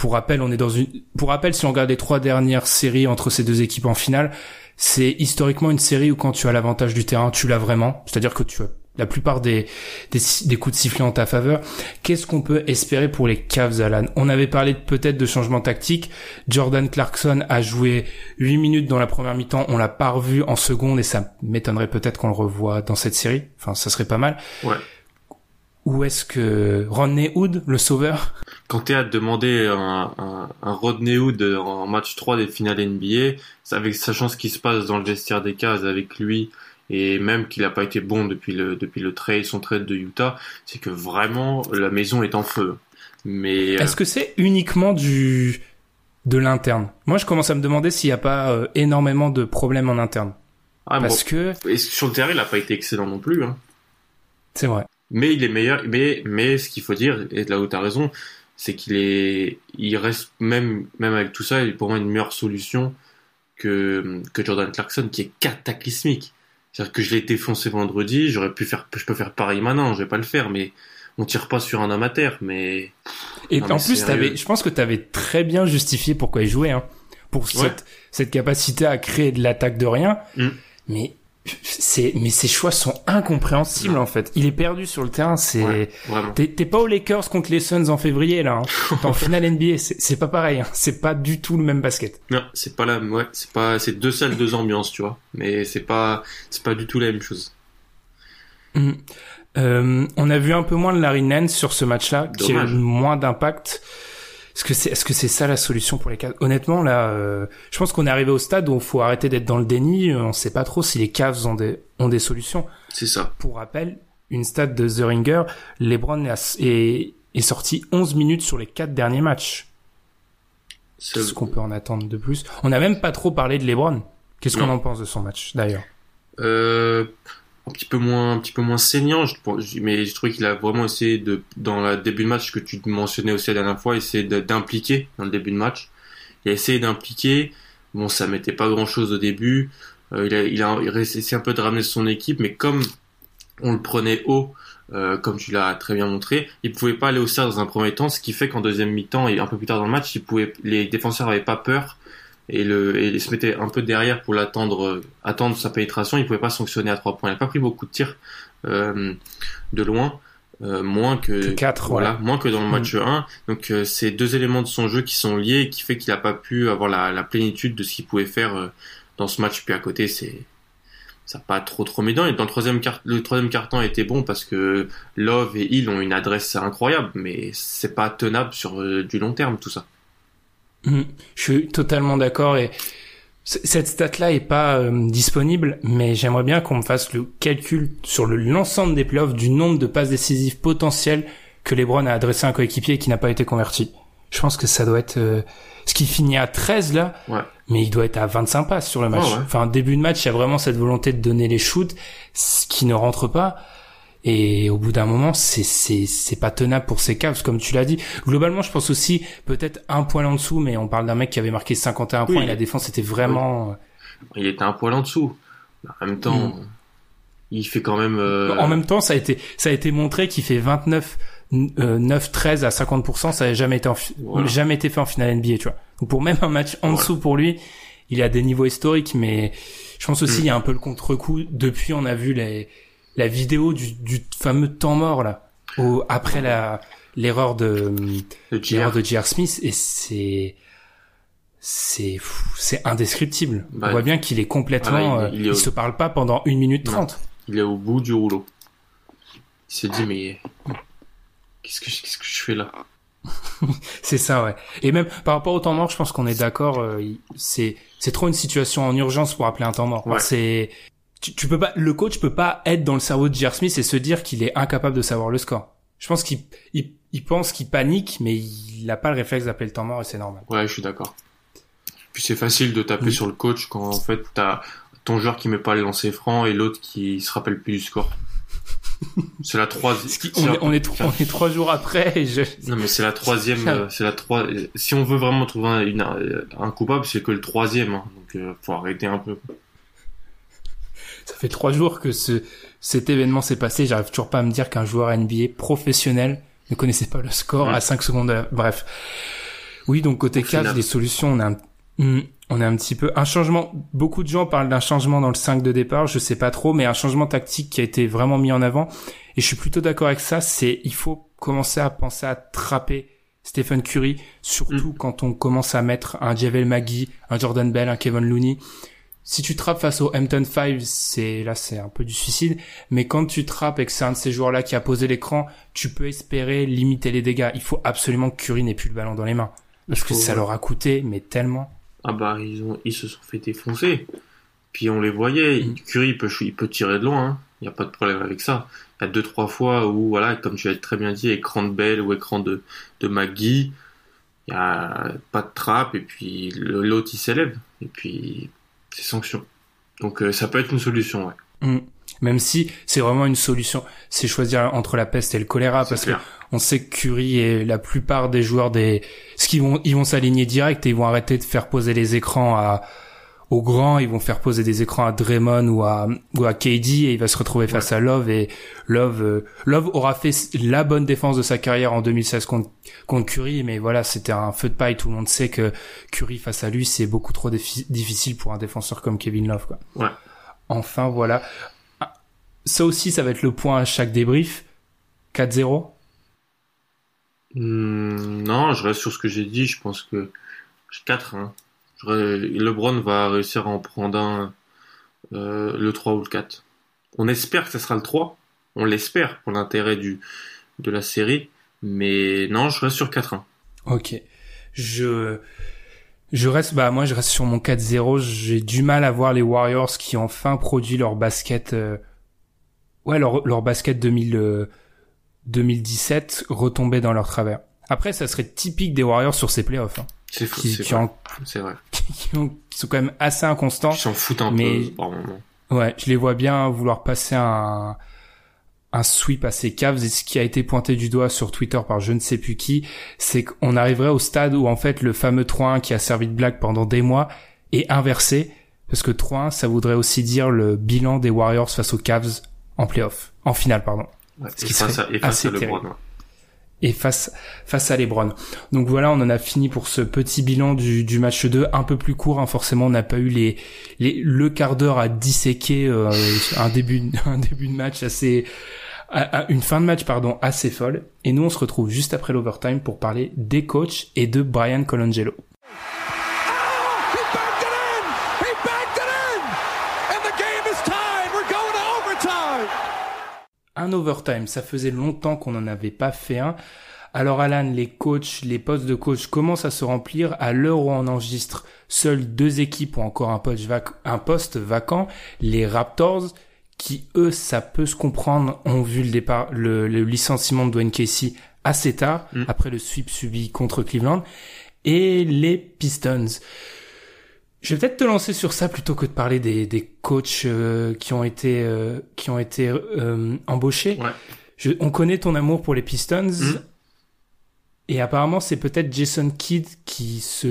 pour rappel, on est dans une. Pour rappel, si on regarde les trois dernières séries entre ces deux équipes en finale, c'est historiquement une série où quand tu as l'avantage du terrain, tu l'as vraiment. C'est-à-dire que tu as la plupart des, des, coups de sifflet en ta faveur. Qu'est-ce qu'on peut espérer pour les Cavs, Alan? On avait parlé peut-être de changement tactique. Jordan Clarkson a joué 8 minutes dans la première mi-temps. On l'a pas revu en seconde et ça m'étonnerait peut-être qu'on le revoie dans cette série. Enfin, ça serait pas mal. Ouais. Où est-ce que Rodney Hood, le sauveur? Quand t'es à te demander un, un, un Rodney Hood en match 3 des finales NBA, avec sachant ce qui se passe dans le vestiaire des Cavs avec lui, et même qu'il n'a pas été bon depuis le, depuis le trade, son trade de Utah, c'est que vraiment la maison est en feu. Mais euh, Est-ce que c'est uniquement du de l'interne? Moi, je commence à me demander s'il n'y a pas euh, énormément de problèmes en interne. ah, bon, Parce que et sur le terrain, il n'a pas été excellent non plus. Hein. c'est vrai. Mais il est meilleur. Mais, mais ce qu'il faut dire, et là où tu as raison, c'est qu'il est, il reste même, même avec tout ça, il est pour moi une meilleure solution que, que Jordan Clarkson, qui est cataclysmique. C'est-à-dire que je l'ai défoncé vendredi, j'aurais pu faire, je peux faire pareil maintenant, je vais pas le faire, mais on tire pas sur un amateur, mais Et Non, mais en plus, t'avais, je pense que tu avais très bien justifié pourquoi il jouait, hein, pour cette, cette capacité à créer de l'attaque de rien. Mm. Mais mais ses choix sont incompréhensibles en fait. Il est perdu sur le terrain. C'est, Ouais, t'es, pas aux Lakers contre les Suns en février là. Hein. [LAUGHS] T'es en finale NBA, c'est, c'est pas pareil. Hein. C'est pas du tout le même basket. Non, c'est pas la, ouais, c'est pas, c'est deux salles, deux ambiances, tu vois. Mais c'est pas, c'est pas du tout la même chose. Mm. Euh, on a vu un peu moins de Larry Nance sur ce match-là, qui a eu moins d'impact. Est-ce que c'est, est-ce que c'est ça la solution pour les Cavs Honnêtement, là, euh, je pense qu'on est arrivé au stade où il faut arrêter d'être dans le déni. Euh, On sait pas trop si les Cavs ont des, ont des solutions. C'est ça. Pour rappel, une stat de The Ringer, LeBron est, est, est sorti 11 minutes sur les quatre derniers matchs. Qu'est-ce qu'on peut en attendre de plus? On n'a même pas trop parlé de LeBron. Qu'est-ce qu'on en pense de son match, d'ailleurs? Euh, un petit peu moins, un petit peu moins saignant, je, mais je trouve qu'il a vraiment essayé de, dans le début de match que tu mentionnais aussi la dernière fois, essayer d'impliquer dans le début de match. Il a essayé d'impliquer. Bon, ça mettait pas grand chose au début. Euh, il a, il a, il a essayé un peu de ramener son équipe, mais comme on le prenait haut, euh, comme tu l'as très bien montré, il pouvait pas aller au cerf dans un premier temps, ce qui fait qu'en deuxième mi-temps et un peu plus tard dans le match, il pouvait, les défenseurs avaient pas peur et le et ils se mettaient un peu derrière pour l'attendre, euh, attendre sa pénétration. Il pouvait pas sanctionner à trois points. Il a pas pris beaucoup de tirs euh, de loin, euh, moins que, voilà, ouais. moins que dans le Mm. match 1. Donc euh, c'est deux éléments de son jeu qui sont liés et qui fait qu'il a pas pu avoir la, la plénitude de ce qu'il pouvait faire euh, dans ce match. Puis à côté, c'est ça n'a pas trop trop dedans. Et dans le troisième quart, le troisième carton était bon parce que Love et Hill ont une adresse incroyable, mais c'est pas tenable sur du long terme tout ça. Mm. Je suis totalement d'accord et cette stat-là est pas euh, disponible, mais j'aimerais bien qu'on me fasse le calcul sur le- l'ensemble des playoffs du nombre de passes décisives potentielles que LeBron a adressé à un coéquipier qui n'a pas été converti. Je pense que ça doit être euh, ce qui finit à 13 là, Ouais. mais il doit être à 25 passes sur le match. Oh, ouais. Enfin, début de match, il y a vraiment cette volonté de donner les shoots, ce qui ne rentre pas. Et au bout d'un moment, c'est c'est c'est pas tenable pour ces Cavs, comme tu l'as dit. Globalement, je pense aussi peut-être un poil en dessous, mais on parle d'un mec qui avait marqué 51 points Oui. et la défense était vraiment. Il était un poil en dessous. En même temps, il fait quand même. euh, En même temps, ça a été, ça a été montré qu'il fait 29, euh, 9, 13 à 50%, ça n'a jamais été en fi- Voilà. jamais été fait en finale NBA, tu vois. Donc pour même un match en Voilà. dessous pour lui, il a des niveaux historiques, mais je pense aussi Mm. il y a un peu le contre-coup. Depuis, on a vu les, la vidéo du, du fameux temps mort, là, au, après la, l'erreur de, le l'erreur JR. de J.R. Smith, et c'est, c'est, c'est indescriptible. Bah, on voit bien qu'il est complètement, il- euh, il est il au- se parle pas pendant une minute trente. Il est au bout du rouleau. Il s'est dit mais qu'est-ce que qu'est-ce que je fais là? [LAUGHS] C'est ça, ouais. Et même par rapport au temps mort, je pense qu'on est d'accord. euh, c'est c'est trop une situation en urgence pour appeler un temps mort. Ouais. C'est tu, tu peux pas, le coach peut pas être dans le cerveau de J.R. Smith et se dire qu'il est incapable de savoir le score. Je pense qu'il il, il pense qu'il panique, mais il a pas le réflexe d'appeler le temps mort et c'est normal. Ouais, je suis d'accord. Puis c'est facile de taper Oui. sur le coach quand en fait t'as ton joueur qui met pas les lancers francs et l'autre qui se rappelle plus du score. [LAUGHS] C'est la troisième. On, est, on, est, tro- on est trois jours après et je... Non mais c'est la troisième, c'est la trois. Si on veut vraiment trouver un, une- un coupable, c'est que le troisième. hein. Donc euh, faut arrêter un peu. Ça fait trois jours que ce, cet événement s'est passé. J'arrive toujours pas à me dire qu'un joueur NBA professionnel ne connaissait pas le score Ouais. à 5 secondes. Bref. Oui, donc côté Cavs, les solutions, on a un, Hmm, on a un petit peu un changement. Beaucoup de gens parlent d'un changement dans le 5 de départ. Je sais pas trop, mais un changement tactique qui a été vraiment mis en avant. Et je suis plutôt d'accord avec ça. C'est il faut commencer à penser à trapper Stephen Curry, surtout quand on commence à mettre un Javel Magui, un Jordan Bell, un Kevin Looney. Si tu trappes face au Hampton 5, c'est là c'est un peu du suicide, mais quand tu trappes et que c'est un de ces joueurs-là qui a posé l'écran, tu peux espérer limiter les dégâts. Il faut absolument que Curry n'ait plus le ballon dans les mains parce que ça leur a coûté mais tellement. Ah bah ils ont, ils se sont fait défoncer. Puis on les voyait. Mm. Curry il peut, il peut tirer de loin. Il n'y a pas de problème avec ça. Il y a deux trois fois où voilà, comme tu as très bien dit, écran de Bell ou écran de de McGee, il y a pas de trappe et puis le- l'autre il s'élève et puis c'est sanction. Donc euh, ça peut être une solution. Ouais. Mm. Même si c'est vraiment une solution, c'est choisir entre la peste et le choléra parce clair. que on sait que Curry et la plupart des joueurs des, ce qu'ils vont, ils vont s'aligner direct et ils vont arrêter de faire poser les écrans à aux grands, ils vont faire poser des écrans à Draymond ou à ou à KD et il va se retrouver face à Love et Love euh, Love aura fait la bonne défense de sa carrière en 2016 contre contre Curry mais voilà c'était un feu de paille tout le monde sait que Curry face à lui c'est beaucoup trop difficile pour un défenseur comme Kevin Love quoi. Ouais. Enfin voilà Ah, ça aussi ça va être le point à chaque débrief 4-0 Hmm, non, je reste sur ce que j'ai dit. Je pense que 4. Hein. LeBron va réussir à en prendre un, euh, le 3 ou le 4. On espère que ce sera le 3. On l'espère pour l'intérêt du de la série. Mais non, je reste sur 4-1. Ok. Je je reste bah moi je reste sur mon 4-0. J'ai du mal à voir les Warriors qui enfin produit leur basket euh, ouais leur leur basket 2000 euh, 2017 retomber dans leur travers. Après ça serait typique des Warriors sur ces playoffs hein, C'est fou, qui, c'est qui, C'est vrai. [LAUGHS] qui ont- sont quand même assez inconstants. Ils s'en foutent un Mais- peu par moment. Ouais, je les vois bien vouloir passer un un sweep à ces Cavs et ce qui a été pointé du doigt sur Twitter par je ne sais plus qui, c'est qu'on arriverait au stade où en fait le fameux 3-1 qui a servi de blague pendant des mois est inversé parce que 3-1 ça voudrait aussi dire le bilan des Warriors face aux Cavs en playoff, en finale pardon, Ouais. Ce qui serait à, et face assez à LeBron. terrible. ouais. Et face face à LeBron. Donc voilà, on en a fini pour ce petit bilan du, match 2, un peu plus court. Hein, forcément, on n'a pas eu les, les le quart d'heure à disséquer euh, un début [LAUGHS] un début de match assez à- à- une fin de match pardon assez folle. Et nous, on se retrouve juste après l'overtime pour parler des coachs et de Brian Colangelo. Un overtime. Ça faisait longtemps qu'on n'en avait pas fait un. Alors Alan, les coachs, les postes de coach commencent à se remplir. À l'heure où on enregistre, seules deux équipes ont encore un poste, vac- un poste vacant. Les Raptors, qui eux, ça peut se comprendre, ont vu le départ, le, le licenciement de Dwayne Casey assez tard, Mm. après le sweep subi contre Cleveland. Et les Pistons. Je vais peut-être te lancer sur ça plutôt que de parler des, des coachs euh, qui ont été euh, qui ont été euh, embauchés. Ouais. Je- on connaît ton amour pour les Pistons. Mhm. Et apparemment, c'est peut-être Jason Kidd qui se...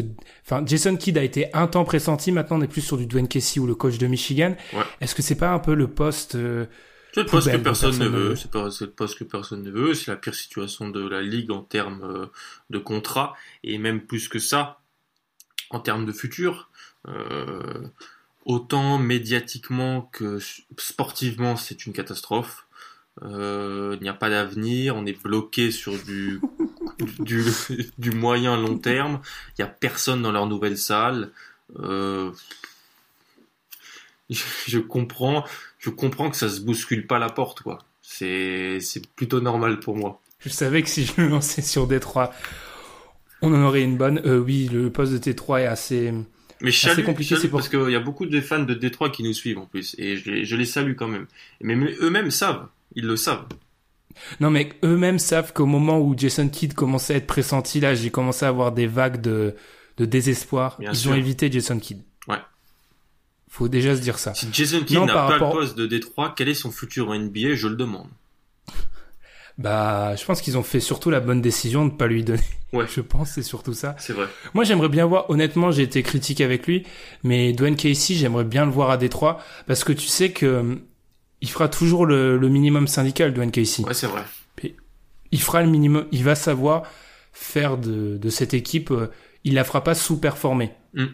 Enfin, Jason Kidd a été un temps pressenti. Maintenant, on est plus sur du Dwayne Casey ou le coach de Michigan. Ouais. Est-ce que c'est pas un peu le poste... euh, C'est le poste que personne, ne veut. C'est pas le poste que personne ne veut. C'est la pire situation de la ligue en termes euh, de contrat et même plus que ça en termes de futur. Euh, autant médiatiquement que sportivement, c'est une catastrophe. Euh, il n'y a pas d'avenir. On est bloqué sur du [LAUGHS] moyen long terme. Il y a personne dans leur nouvelle salle. Euh, je, comprends, je comprends que ça se bouscule pas la porte, quoi. C'est, plutôt normal pour moi. Je savais que si je me lançais sur Détroit, on en aurait une bonne. Oui, le poste de Détroit est assez. Mais assez compliqué, c'est parce qu'il y a beaucoup de fans de Détroit qui nous suivent en plus, et je, je les salue quand même. Mais eux-mêmes savent, ils le savent. Non, mais eux-mêmes savent qu'au moment où Jason Kidd commençait à être pressenti, là, j'ai commencé à avoir des vagues de, de désespoir. Ils ont évité Jason Kidd. Ouais. Faut déjà se dire ça. Si Jason Kidd n'a pas le poste de Détroit, quel est son futur en NBA Je le demande. Bah, je pense qu'ils ont fait surtout la bonne décision de pas lui donner. Ouais. [LAUGHS] Je pense c'est surtout ça. C'est vrai. Moi, j'aimerais bien voir. Honnêtement, j'ai été critique avec lui, mais Dwayne Casey, j'aimerais bien le voir à Détroit parce que tu sais que il fera toujours le, minimum syndical, Dwayne Casey. Ouais, c'est vrai. il fera le minimum. Il va savoir faire de, de cette équipe. Euh, il la fera pas sous-performer. Mm.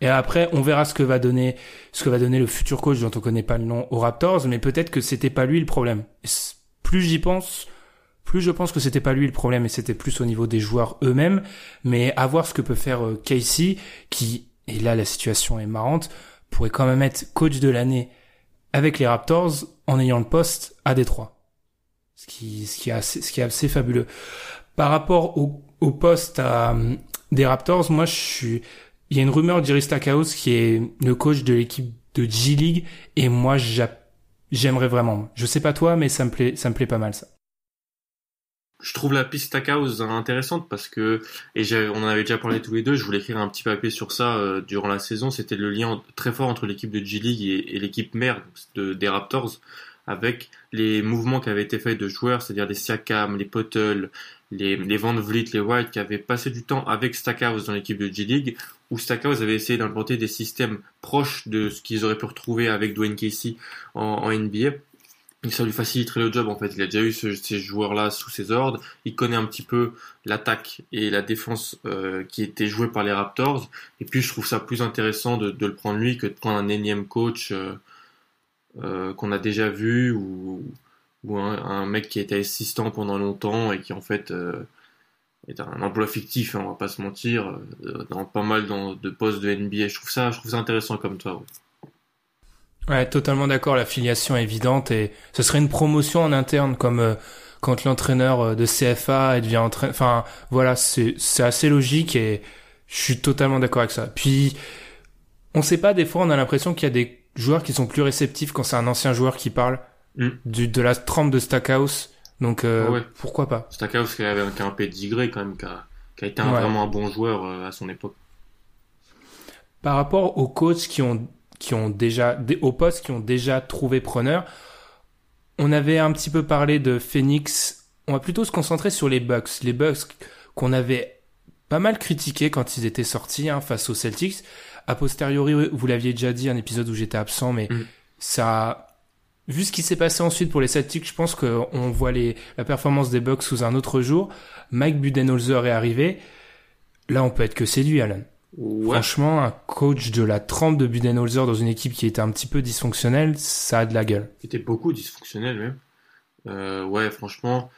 Et après, on verra ce que va donner, ce que va donner le futur coach dont on connaît pas le nom aux Raptors, mais peut-être que c'était pas lui le problème. Plus j'y pense, plus je pense que c'était pas lui le problème et c'était plus au niveau des joueurs eux-mêmes. Mais à voir ce que peut faire euh, Casey, qui, et là la situation est marrante, pourrait quand même être coach de l'année avec les Raptors en ayant le poste à Détroit. Ce qui, ce qui est assez, ce qui est assez fabuleux. Par rapport au, au poste à, des Raptors, moi je suis, il y a une rumeur d'Iris Stackhouse qui est le coach de l'équipe de G League et moi j'aimerais vraiment. Je sais pas toi, mais ça me plaît, ça me plaît pas mal ça. Je trouve la piste Stackhouse intéressante parce que et on en avait déjà parlé tous les deux. Je voulais écrire un petit papier sur ça euh, durant la saison. C'était le lien très fort entre l'équipe de G League et, l'équipe mère de, des Raptors avec les mouvements qui avaient été faits de joueurs, c'est-à-dire des Siakam, les Potel, les, les Van Vliet, les White, qui avaient passé du temps avec Stackhouse dans l'équipe de G-League, où Stackhouse avait essayé d'implanter des systèmes proches de ce qu'ils auraient pu retrouver avec Dwayne Casey en NBA. Ça lui faciliterait le job en fait. Il a déjà eu ces joueurs-là sous ses ordres. Il connaît un petit peu l'attaque et la défense euh, qui était jouée par les Raptors. Et puis je trouve ça plus intéressant de, le prendre lui que de prendre un énième coach euh, euh, qu'on a déjà vu ou, un, mec qui été assistant pendant longtemps et qui en fait est un emploi fictif, hein, on va pas se mentir, dans pas mal de postes de NBA. Je trouve ça, intéressant comme toi. Totalement d'accord. La filiation est évidente et ce serait une promotion en interne comme quand l'entraîneur de CFA devient entraîneur. Enfin, voilà, c'est assez logique et je suis totalement d'accord avec ça. Puis on sait pas des fois, on a l'impression qu'il y a des joueurs qui sont plus réceptifs quand c'est un ancien joueur qui parle mm. du, de la trempe de Stackhouse. Donc euh, pourquoi pas? Stackhouse qui avait un pedigree quand même, qui a, qui a été vraiment un bon joueur euh, à son époque. Par rapport aux coachs qui ont qui ont déjà aux postes qui ont déjà trouvé preneur, on avait un petit peu parlé de Phoenix. On va plutôt se concentrer sur les Bucks. Les Bucks qu'on avait pas mal critiqués quand ils étaient sortis hein, face aux Celtics a posteriori, vous l'aviez déjà dit, un épisode où j'étais absent, mais mm. ça, vu ce qui s'est passé ensuite pour les Celtics, je pense qu'on voit les, la performance des Bucks sous un autre jour. Mike Budenholzer est arrivé. Là, on peut être que séduit, Alan. Franchement, un coach de la trempe de Budenholzer dans une équipe qui était un petit peu dysfonctionnelle, ça a de la gueule. Qui était beaucoup dysfonctionnel même. Euh, ouais, franchement,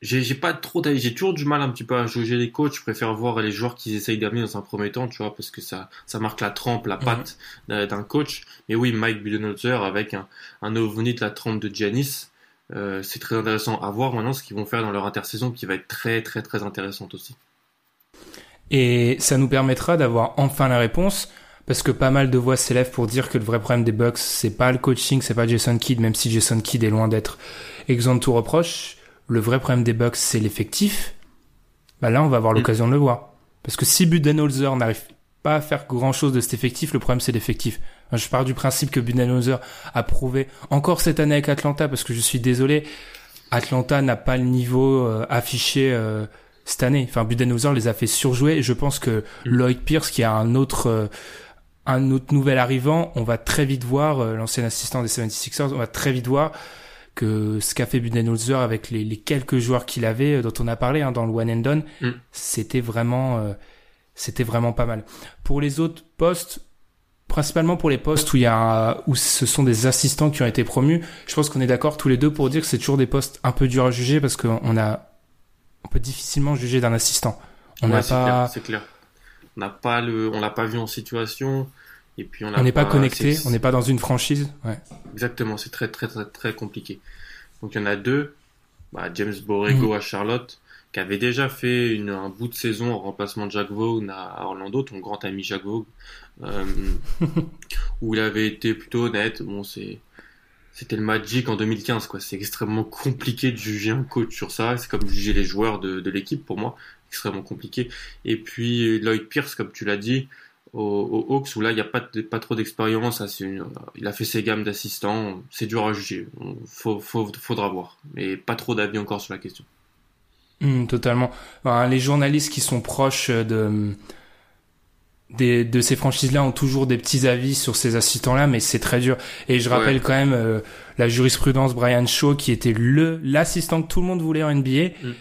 j'ai pas trop j'ai toujours du mal un petit peu à juger les coachs je préfère voir les joueurs qu'ils essayent d'amener dans un premier temps tu vois parce que ça ça marque la trempe la patte mhm. d'un coach mais oui Mike Budenholzer avec un un ovni de la trempe de Giannis euh, c'est très intéressant à voir maintenant ce qu'ils vont faire dans leur intersaison qui va être très très très intéressante aussi et ça nous permettra d'avoir enfin la réponse parce que pas mal de voix s'élèvent pour dire que le vrai problème des Bucks c'est pas le coaching c'est pas Jason Kidd même si Jason Kidd est loin d'être exempt de tout reproche le vrai problème des Bucks, c'est l'effectif, bah là, on va avoir mm. l'occasion de le voir. Parce que si Budenholzer n'arrive pas à faire grand chose de cet effectif, le problème c'est l'effectif. Je pars du principe que Budenholzer a prouvé encore cette année avec Atlanta, parce que je suis désolé, Atlanta n'a pas le niveau euh, affiché euh, cette année. Enfin, Budenholzer les a fait surjouer. Et je pense que. Lloyd Pierce, qui a un autre, euh, un autre nouvel arrivant, on va très vite voir, euh, l'ancien assistant des 76ers, on va très vite voir que ce qu'a fait Budenholzer avec les, les, quelques joueurs qu'il avait, euh, dont on a parlé hein, dans le One and Done, Mm. c'était vraiment, euh, c'était vraiment pas mal. Pour les autres postes, principalement pour les postes où il y a, où ce sont des assistants qui ont été promus, je pense qu'on est d'accord tous les deux pour dire que c'est toujours des postes un peu durs à juger parce qu'on a, on peut difficilement juger d'un assistant. On Ouais, c'est pas, clair, c'est clair. On n'a pas le, on l'a pas vu en situation. Et puis on n'est pas, connecté, on n'est pas dans une franchise. Ouais. Exactement, c'est très très très très compliqué. Donc il y en a deux, bah, James Borrego Mhm. à Charlotte, qui avait déjà fait une, un bout de saison en remplacement de Jack Vaughn à Orlando, ton grand ami Jack Vaughn, euh, [LAUGHS] où il avait été plutôt honnête. Bon, c'est c'était le Magic en 2015, quoi. C'est extrêmement compliqué de juger un coach sur ça. C'est comme juger les joueurs de, l'équipe pour moi, extrêmement compliqué. Et puis Lloyd Pierce, comme tu l'as dit, aux Hawks où là il n'y a pas, trop d'expérience. il a fait ses gammes d'assistants, c'est dur à juger. Faudra voir, mais pas trop d'avis encore sur la question. Hmm, totalement. Les journalistes qui sont proches de des, de ces franchises-là ont toujours des petits avis sur ces assistants-là, mais c'est très dur. Et je rappelle Ouais. quand même euh, la jurisprudence Brian Shaw, qui était le l'assistant que tout le monde voulait en NBA. Mm.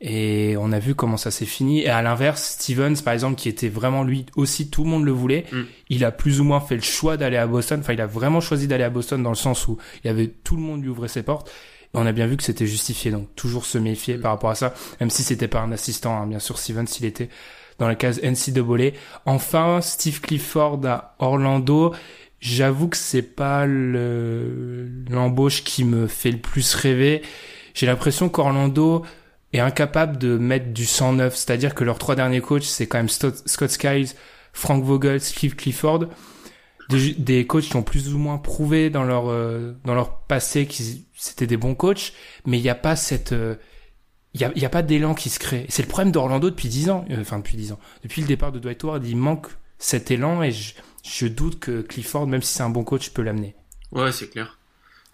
Et on a vu comment ça s'est fini. Et à l'inverse, Stevens, par exemple, qui était vraiment lui aussi, tout le monde le voulait. Mm. Il a plus ou moins fait le choix d'aller à Boston. Enfin, il a vraiment choisi d'aller à Boston dans le sens où il y avait tout le monde lui ouvrait ses portes. Et on a bien vu que c'était justifié. Donc toujours se méfier Mm. par rapport à ça, même si c'était pas un assistant. hein. Bien sûr, Stevens, il était dans la case NCAA. Enfin, Steve Clifford à Orlando. J'avoue que c'est pas le- l'embauche qui me fait le plus rêver. J'ai l'impression qu'Orlando est incapable de mettre du 109. C'est-à-dire que leurs trois derniers coachs, c'est quand même Scott Skiles, Frank Vogel, Steve Clifford. Des, des coachs qui ont plus ou moins prouvé dans leur, euh, dans leur passé qu'ils c'était des bons coachs, mais il n'y a pas cette, euh, il y a, pas d'élan qui se crée. C'est le problème d'Orlando depuis 10 ans, euh, enfin depuis 10 ans. Depuis le départ de Dwight Howard, il manque cet élan et je, je doute que Clifford, même si c'est un bon coach, peut l'amener. Ouais, c'est clair.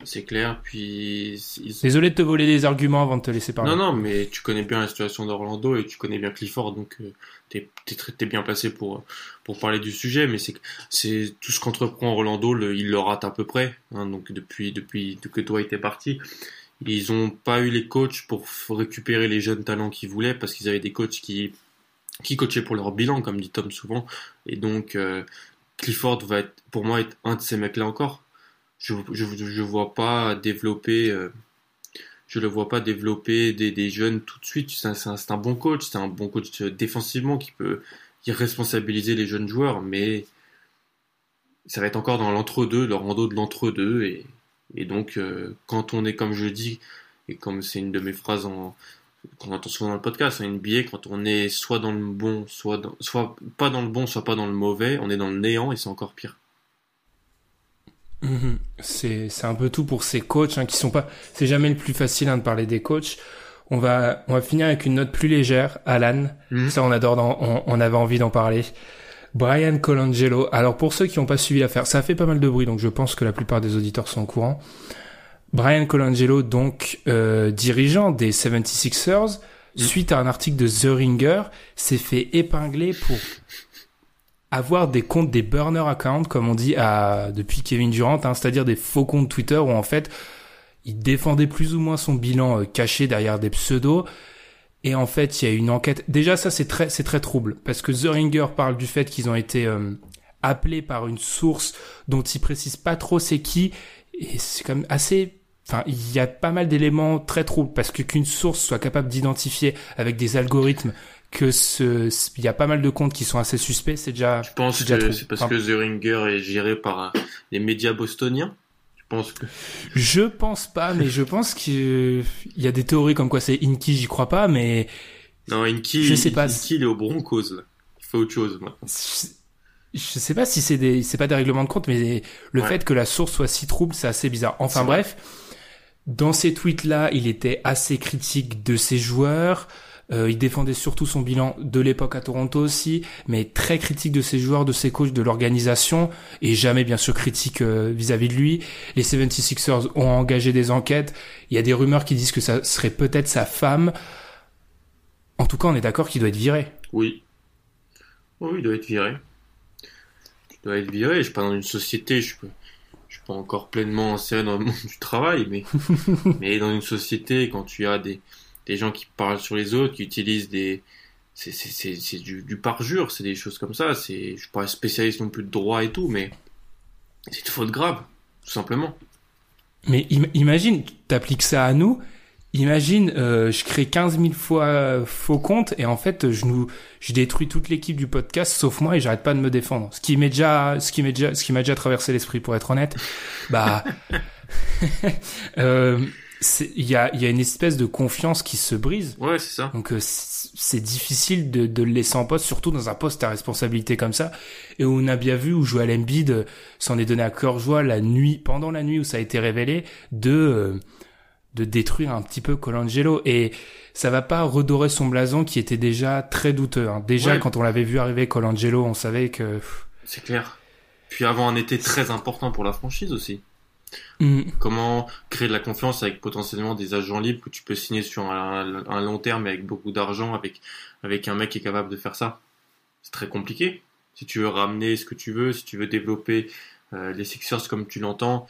C'est clair. Puis ils- Désolé de te voler des arguments avant de te laisser parler. Non, non, mais tu connais bien la situation d'Orlando et tu connais bien Clifford, donc euh, t'es t'es bien placé pour pour parler du sujet. Mais c'est tout ce qu'entreprend Orlando, le, il le rate à peu près. hein, donc depuis depuis que Dwight est parti, ils ont pas eu les coachs pour récupérer les jeunes talents qu'ils voulaient parce qu'ils avaient des coachs qui qui coachaient pour leur bilan, comme dit Tom souvent. Et donc euh, Clifford va être pour moi être un de ces mecs-là encore. Je je vois pas développer. euh, je le vois pas développer des, des jeunes tout de suite. C'est un, un- bon coach, c'est un bon coach défensivement qui peut responsabiliser les jeunes joueurs, mais ça va être encore dans l'entre-deux, le rando de l'entre-deux. Et, et donc, euh, quand on est, comme je dis, et comme c'est une de mes phrases en, qu'on entend souvent dans le podcast, NBA, quand on est soit dans le bon, soit, dans, soit pas dans le bon, soit pas dans le mauvais, on est dans le néant et c'est encore pire. Mhm. C'est c'est un peu tout pour ces coachs hein, qui sont pas. C'est jamais le plus facile hein, de parler des coachs. On va on va finir avec une note plus légère. Alan, Mhm. ça on adore. on avait envie d'en parler. Brian Colangelo. Alors pour ceux qui n'ont pas suivi l'affaire, ça a fait pas mal de bruit, donc je pense que la plupart des auditeurs sont au courant. Brian Colangelo, donc euh, dirigeant des 76ers, suite à un article de The Ringer, s'est fait épingler pour avoir des comptes, des burner accounts, comme on dit à, depuis Kevin Durant, hein, c'est-à-dire des faux comptes Twitter où en fait, il défendait plus ou moins son bilan euh, caché derrière des pseudos. Et en fait, il y a une enquête. Déjà, ça, c'est très, c'est très trouble. Parce que The Ringer parle du fait qu'ils ont été euh, appelés par une source dont ils précisent pas trop c'est qui. Et c'est quand même assez Enfin, il y a pas mal d'éléments très troubles parce que qu'une source soit capable d'identifier avec des algorithmes que ce, il y a pas mal de comptes qui sont assez suspects, c'est déjà. C'est déjà que c'est parce Enfin, que The Ringer est géré par euh, les médias bostoniens Que Je pense pas, mais je pense qu'il y a des théories comme quoi c'est Inky, j'y crois pas, mais non, Inky, Je sais pas. Inky, il est au Broncos là. Il fait autre chose maintenant. je sais pas si c'est des, c'est pas des règlements de compte, mais le Ouais. fait que la source soit si trouble, c'est assez bizarre. Enfin vrai. bref, dans ces tweets-là, il était assez critique de ses joueurs. Euh, il défendait surtout son bilan de l'époque à Toronto aussi, mais très critique de ses joueurs, de ses coachs, de l'organisation, et jamais bien sûr critique euh, vis-à-vis de lui. Les 76ers ont engagé des enquêtes. Il y a des rumeurs qui disent que ça serait peut-être sa femme. En tout cas, on est d'accord qu'il doit être viré. Oui. Oui, il doit être viré. dois être viré. Je suis pas dans une société, je suis pas encore pleinement inséré dans le monde du travail, mais, [LAUGHS] mais dans une société, quand tu as des, des gens qui parlent sur les autres, qui utilisent des, c'est, du, parjure, c'est des choses comme ça. C'est, je suis pas spécialiste non plus de droit et tout, mais c'est une faute grave, tout simplement. Mais im- imagine, t'appliques ça à nous. Imagine, euh, je crée 15 000 fois faux compte et en fait, je nous, je détruis toute l'équipe du podcast sauf moi et j'arrête pas de me défendre. Ce qui m'est déjà, déjà, m'a déjà traversé l'esprit pour être honnête. Bah, [LAUGHS] euh, il y a, y a une espèce de confiance qui se brise. Ouais, c'est ça. Donc euh, c'est difficile de, de le laisser en poste, surtout dans un poste à responsabilité comme ça. Et on a bien vu où Joel Embiid euh, s'en est donné à cœur joie la nuit, pendant la nuit où ça a été révélé, de euh, de détruire un petit peu Colangelo. Et ça va pas redorer son blason qui était déjà très douteux. hein. Déjà Ouais. quand on l'avait vu arriver Colangelo, on savait que C'est clair. Puis avant un été très important pour la franchise aussi. Hum, Comment créer de la confiance avec potentiellement des agents libres que tu peux signer sur un, un long terme avec beaucoup d'argent, avec, avec un mec qui est capable de faire ça? C'est très compliqué. Si tu veux ramener ce que tu veux, si tu veux développer euh, les Sixers comme tu l'entends,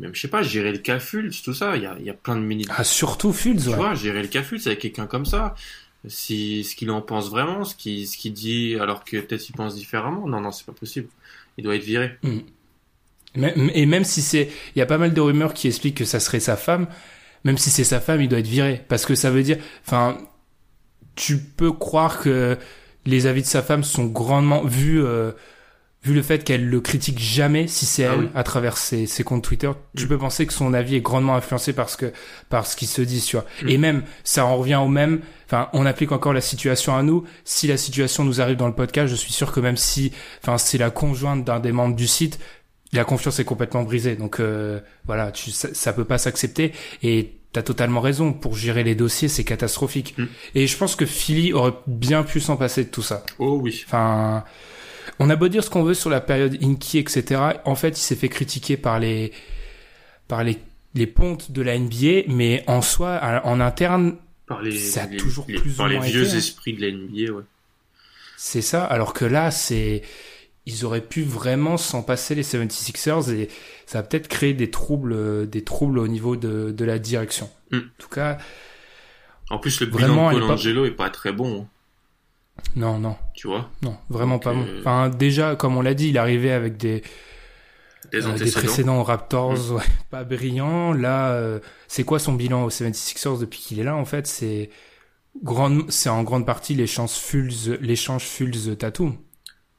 même je sais pas, gérer le caful, tout ça, il y a, y a plein de mini. ah, surtout Fultz. Tu ouais. vois, gérer le caful, c'est avec quelqu'un comme ça. Si ce qu'il en pense vraiment, ce qu'il ce qu'il dit, alors que peut-être il pense différemment. Non, non, c'est pas possible. Il doit être viré. Même- Et même si c'est, il y a pas mal de rumeurs qui expliquent que ça serait sa femme. Même si c'est sa femme, il doit être viré parce que ça veut dire, enfin, tu peux croire que les avis de sa femme sont grandement vus, euh, vu le fait qu'elle le critique jamais si c'est Ah elle oui. à travers ses, ses comptes Twitter. Tu Mm. peux penser que son avis est grandement influencé parce que par ce qui se dit, tu vois. Mm. Et même, ça en revient au même. Enfin, on applique encore la situation à nous. Si la situation nous arrive dans le podcast, je suis sûr que même si, enfin, c'est la conjointe d'un des membres du site, la confiance est complètement brisée. Donc euh, voilà, tu, ça, ça peut pas s'accepter. Et t'as totalement raison. Pour gérer les dossiers, c'est catastrophique. Mm. Et je pense que Philly aurait bien pu s'en passer de tout ça. Oh oui. Enfin, on a beau dire ce qu'on veut sur la période Inky, etc. En fait, il s'est fait critiquer par les par les les pontes de la NBA, mais en soi, en interne, Par les, Ça a les- toujours les- plus ou par les moins vieux été, hein. esprits de la NBA, ouais. c'est ça. Alors que là, c'est ils auraient pu vraiment s'en passer les 76ers et ça a peut-être créé des troubles euh, des troubles au niveau de de la direction. Mm. En tout cas, En plus, le bilan de est pas- Colangelo est pas très bon, hein, non, non, tu vois? non, vraiment Donc, pas bon. euh, Enfin, déjà, comme on l'a dit, il arrivait avec des Des Euh, des précédents Raptors, ouais, pas brillants. Là, euh, c'est quoi son bilan aux 76ers depuis qu'il est là En fait, c'est grande, c'est en grande partie l'échange Fulz, l'échange Fulz Tatum.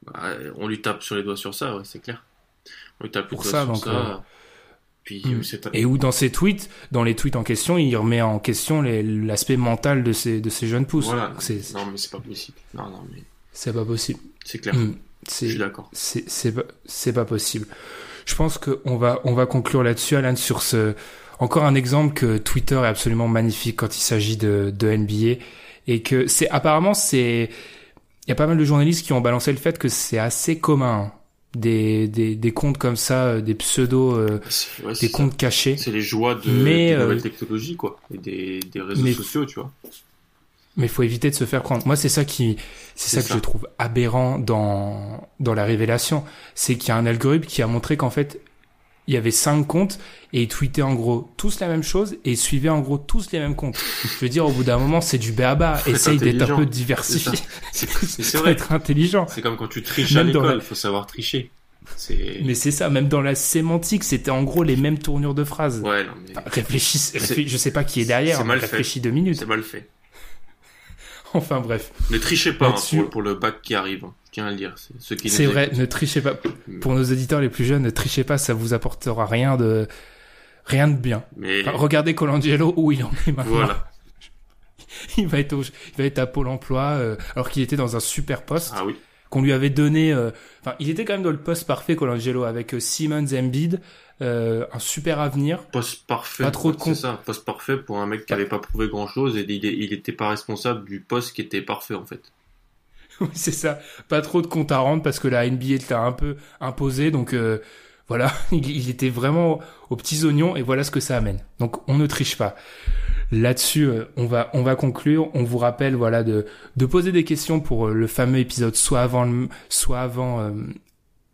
Bah, on lui tape sur les doigts sur ça, ouais, c'est clair. On lui tape Pour les ça, sur donc, ça. euh, Puis Mm. euh, c'est Et où dans ses tweets, dans les tweets en question, il remet en question l'aspect mental de ces de ces jeunes pousses. voilà. Non, mais c'est pas possible. Non, non, mais c'est pas possible. c'est clair. Mm. Je C'est suis d'accord. c'est c'est pas c'est pas possible. Je pense que on va on va conclure là-dessus Alan sur ce encore un exemple que Twitter est absolument magnifique quand il s'agit de de NBA et que c'est apparemment c'est il y a pas mal de journalistes qui ont balancé le fait que c'est assez commun hein, des des des comptes comme ça euh, des pseudos euh, ouais, des ça. comptes cachés C'est les joies de, Mais, des euh, nouvelles technologies, quoi. Et des, des réseaux mais- sociaux, tu vois. mais il faut éviter de se faire prendre. Moi c'est ça qui c'est C'est ça que ça. je trouve aberrant dans dans la révélation, c'est qu'il y a un algorithme qui a montré qu'en fait il y avait cinq comptes et ils tweetaient en gros tous la même chose et ils suivaient en gros tous les mêmes comptes. Je veux dire, au bout d'un moment, c'est du béaba. Essaye d'être un peu diversifié. C'est [LAUGHS] vrai. être intelligent. C'est comme quand tu triches à Même l'école, la- il faut savoir tricher. Mais c'est ça, même dans la sémantique, c'était en gros les mêmes tournures de phrases. Ouais, non, mais Enfin, réfléchis, je sais pas qui est derrière, mais mal fait. réfléchis deux minutes. c'est mal fait. [LAUGHS] Enfin bref, Ne trichez pas hein, pour, pour le bac qui arrive. Tiens à le dire. C'est ceux qui nous c'est vrai, ne trichez pas. Pour nos auditeurs les plus jeunes, ne trichez pas, ça vous apportera rien de rien de bien. Mais Enfin, regardez Colangelo où il en est maintenant. voilà. [LAUGHS] Il va être au- il va être à Pôle Emploi euh, alors qu'il était dans un super poste. Ah oui. qu'on lui avait donné. euh, Enfin, il était quand même dans le poste parfait, Colangelo, avec euh, Simmons, Embiid, euh, un super avenir. Poste parfait. Pas trop de C'est ça. Poste parfait pour un mec qui avait pas prouvé grand chose et il, il était pas responsable du poste qui était parfait, en fait. [LAUGHS] Oui, c'est ça. Pas trop de compte à rendre parce que la NBA l'a un peu imposé, donc euh, voilà, [LAUGHS] il, était vraiment aux petits oignons et voilà ce que ça amène. Donc on ne triche pas. Là-dessus, euh, on va on va conclure. On vous rappelle voilà de de poser des questions pour euh, le fameux épisode soit avant le, soit avant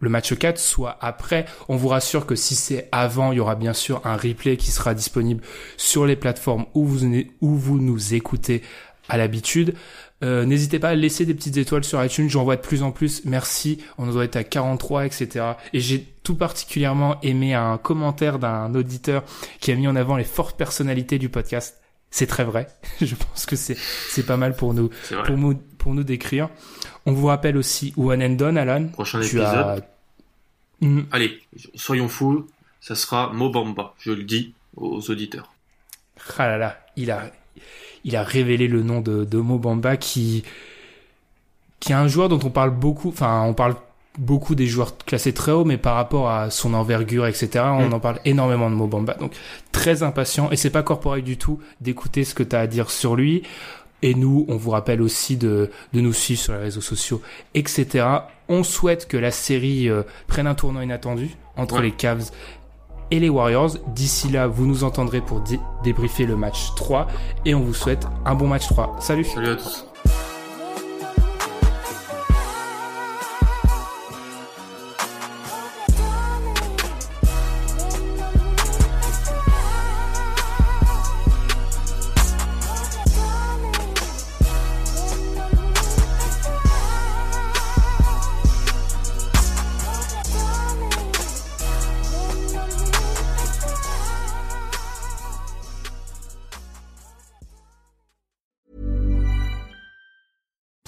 le match 4, soit après. On vous rassure que si c'est avant, il y aura bien sûr un replay qui sera disponible sur les plateformes où vous, où vous nous écoutez à l'habitude. Euh, N'hésitez pas à laisser des petites étoiles sur iTunes, j'en vois de plus en plus. Merci, on doit être à 43, etc. Et j'ai tout particulièrement aimé un commentaire d'un auditeur qui a mis en avant les fortes personnalités du podcast. C'est très vrai. [LAUGHS] Je pense que c'est c'est pas mal pour nous pour nous pour nous décrire. On vous rappelle aussi One and Done, Alan. Prochain épisode. Hmm. Allez, soyons fous. Ça sera Mobamba. Je le dis aux auditeurs. Ah là là, il a il a révélé le nom de, de Mobamba qui qui est un joueur dont on parle beaucoup. Enfin, on parle beaucoup des joueurs classés très haut, mais par rapport à son envergure, etc., on mm. en parle énormément de Mobamba. Donc, très impatient. Et c'est pas corporel du tout d'écouter ce que tu as à dire sur lui. Et nous, on vous rappelle aussi de, de nous suivre sur les réseaux sociaux, etc. On souhaite que la série euh, prenne un tournant inattendu entre les Cavs et les Warriors. D'ici là, vous nous entendrez pour débriefer le match 3 et on vous souhaite un bon match 3. Salut Salut à tous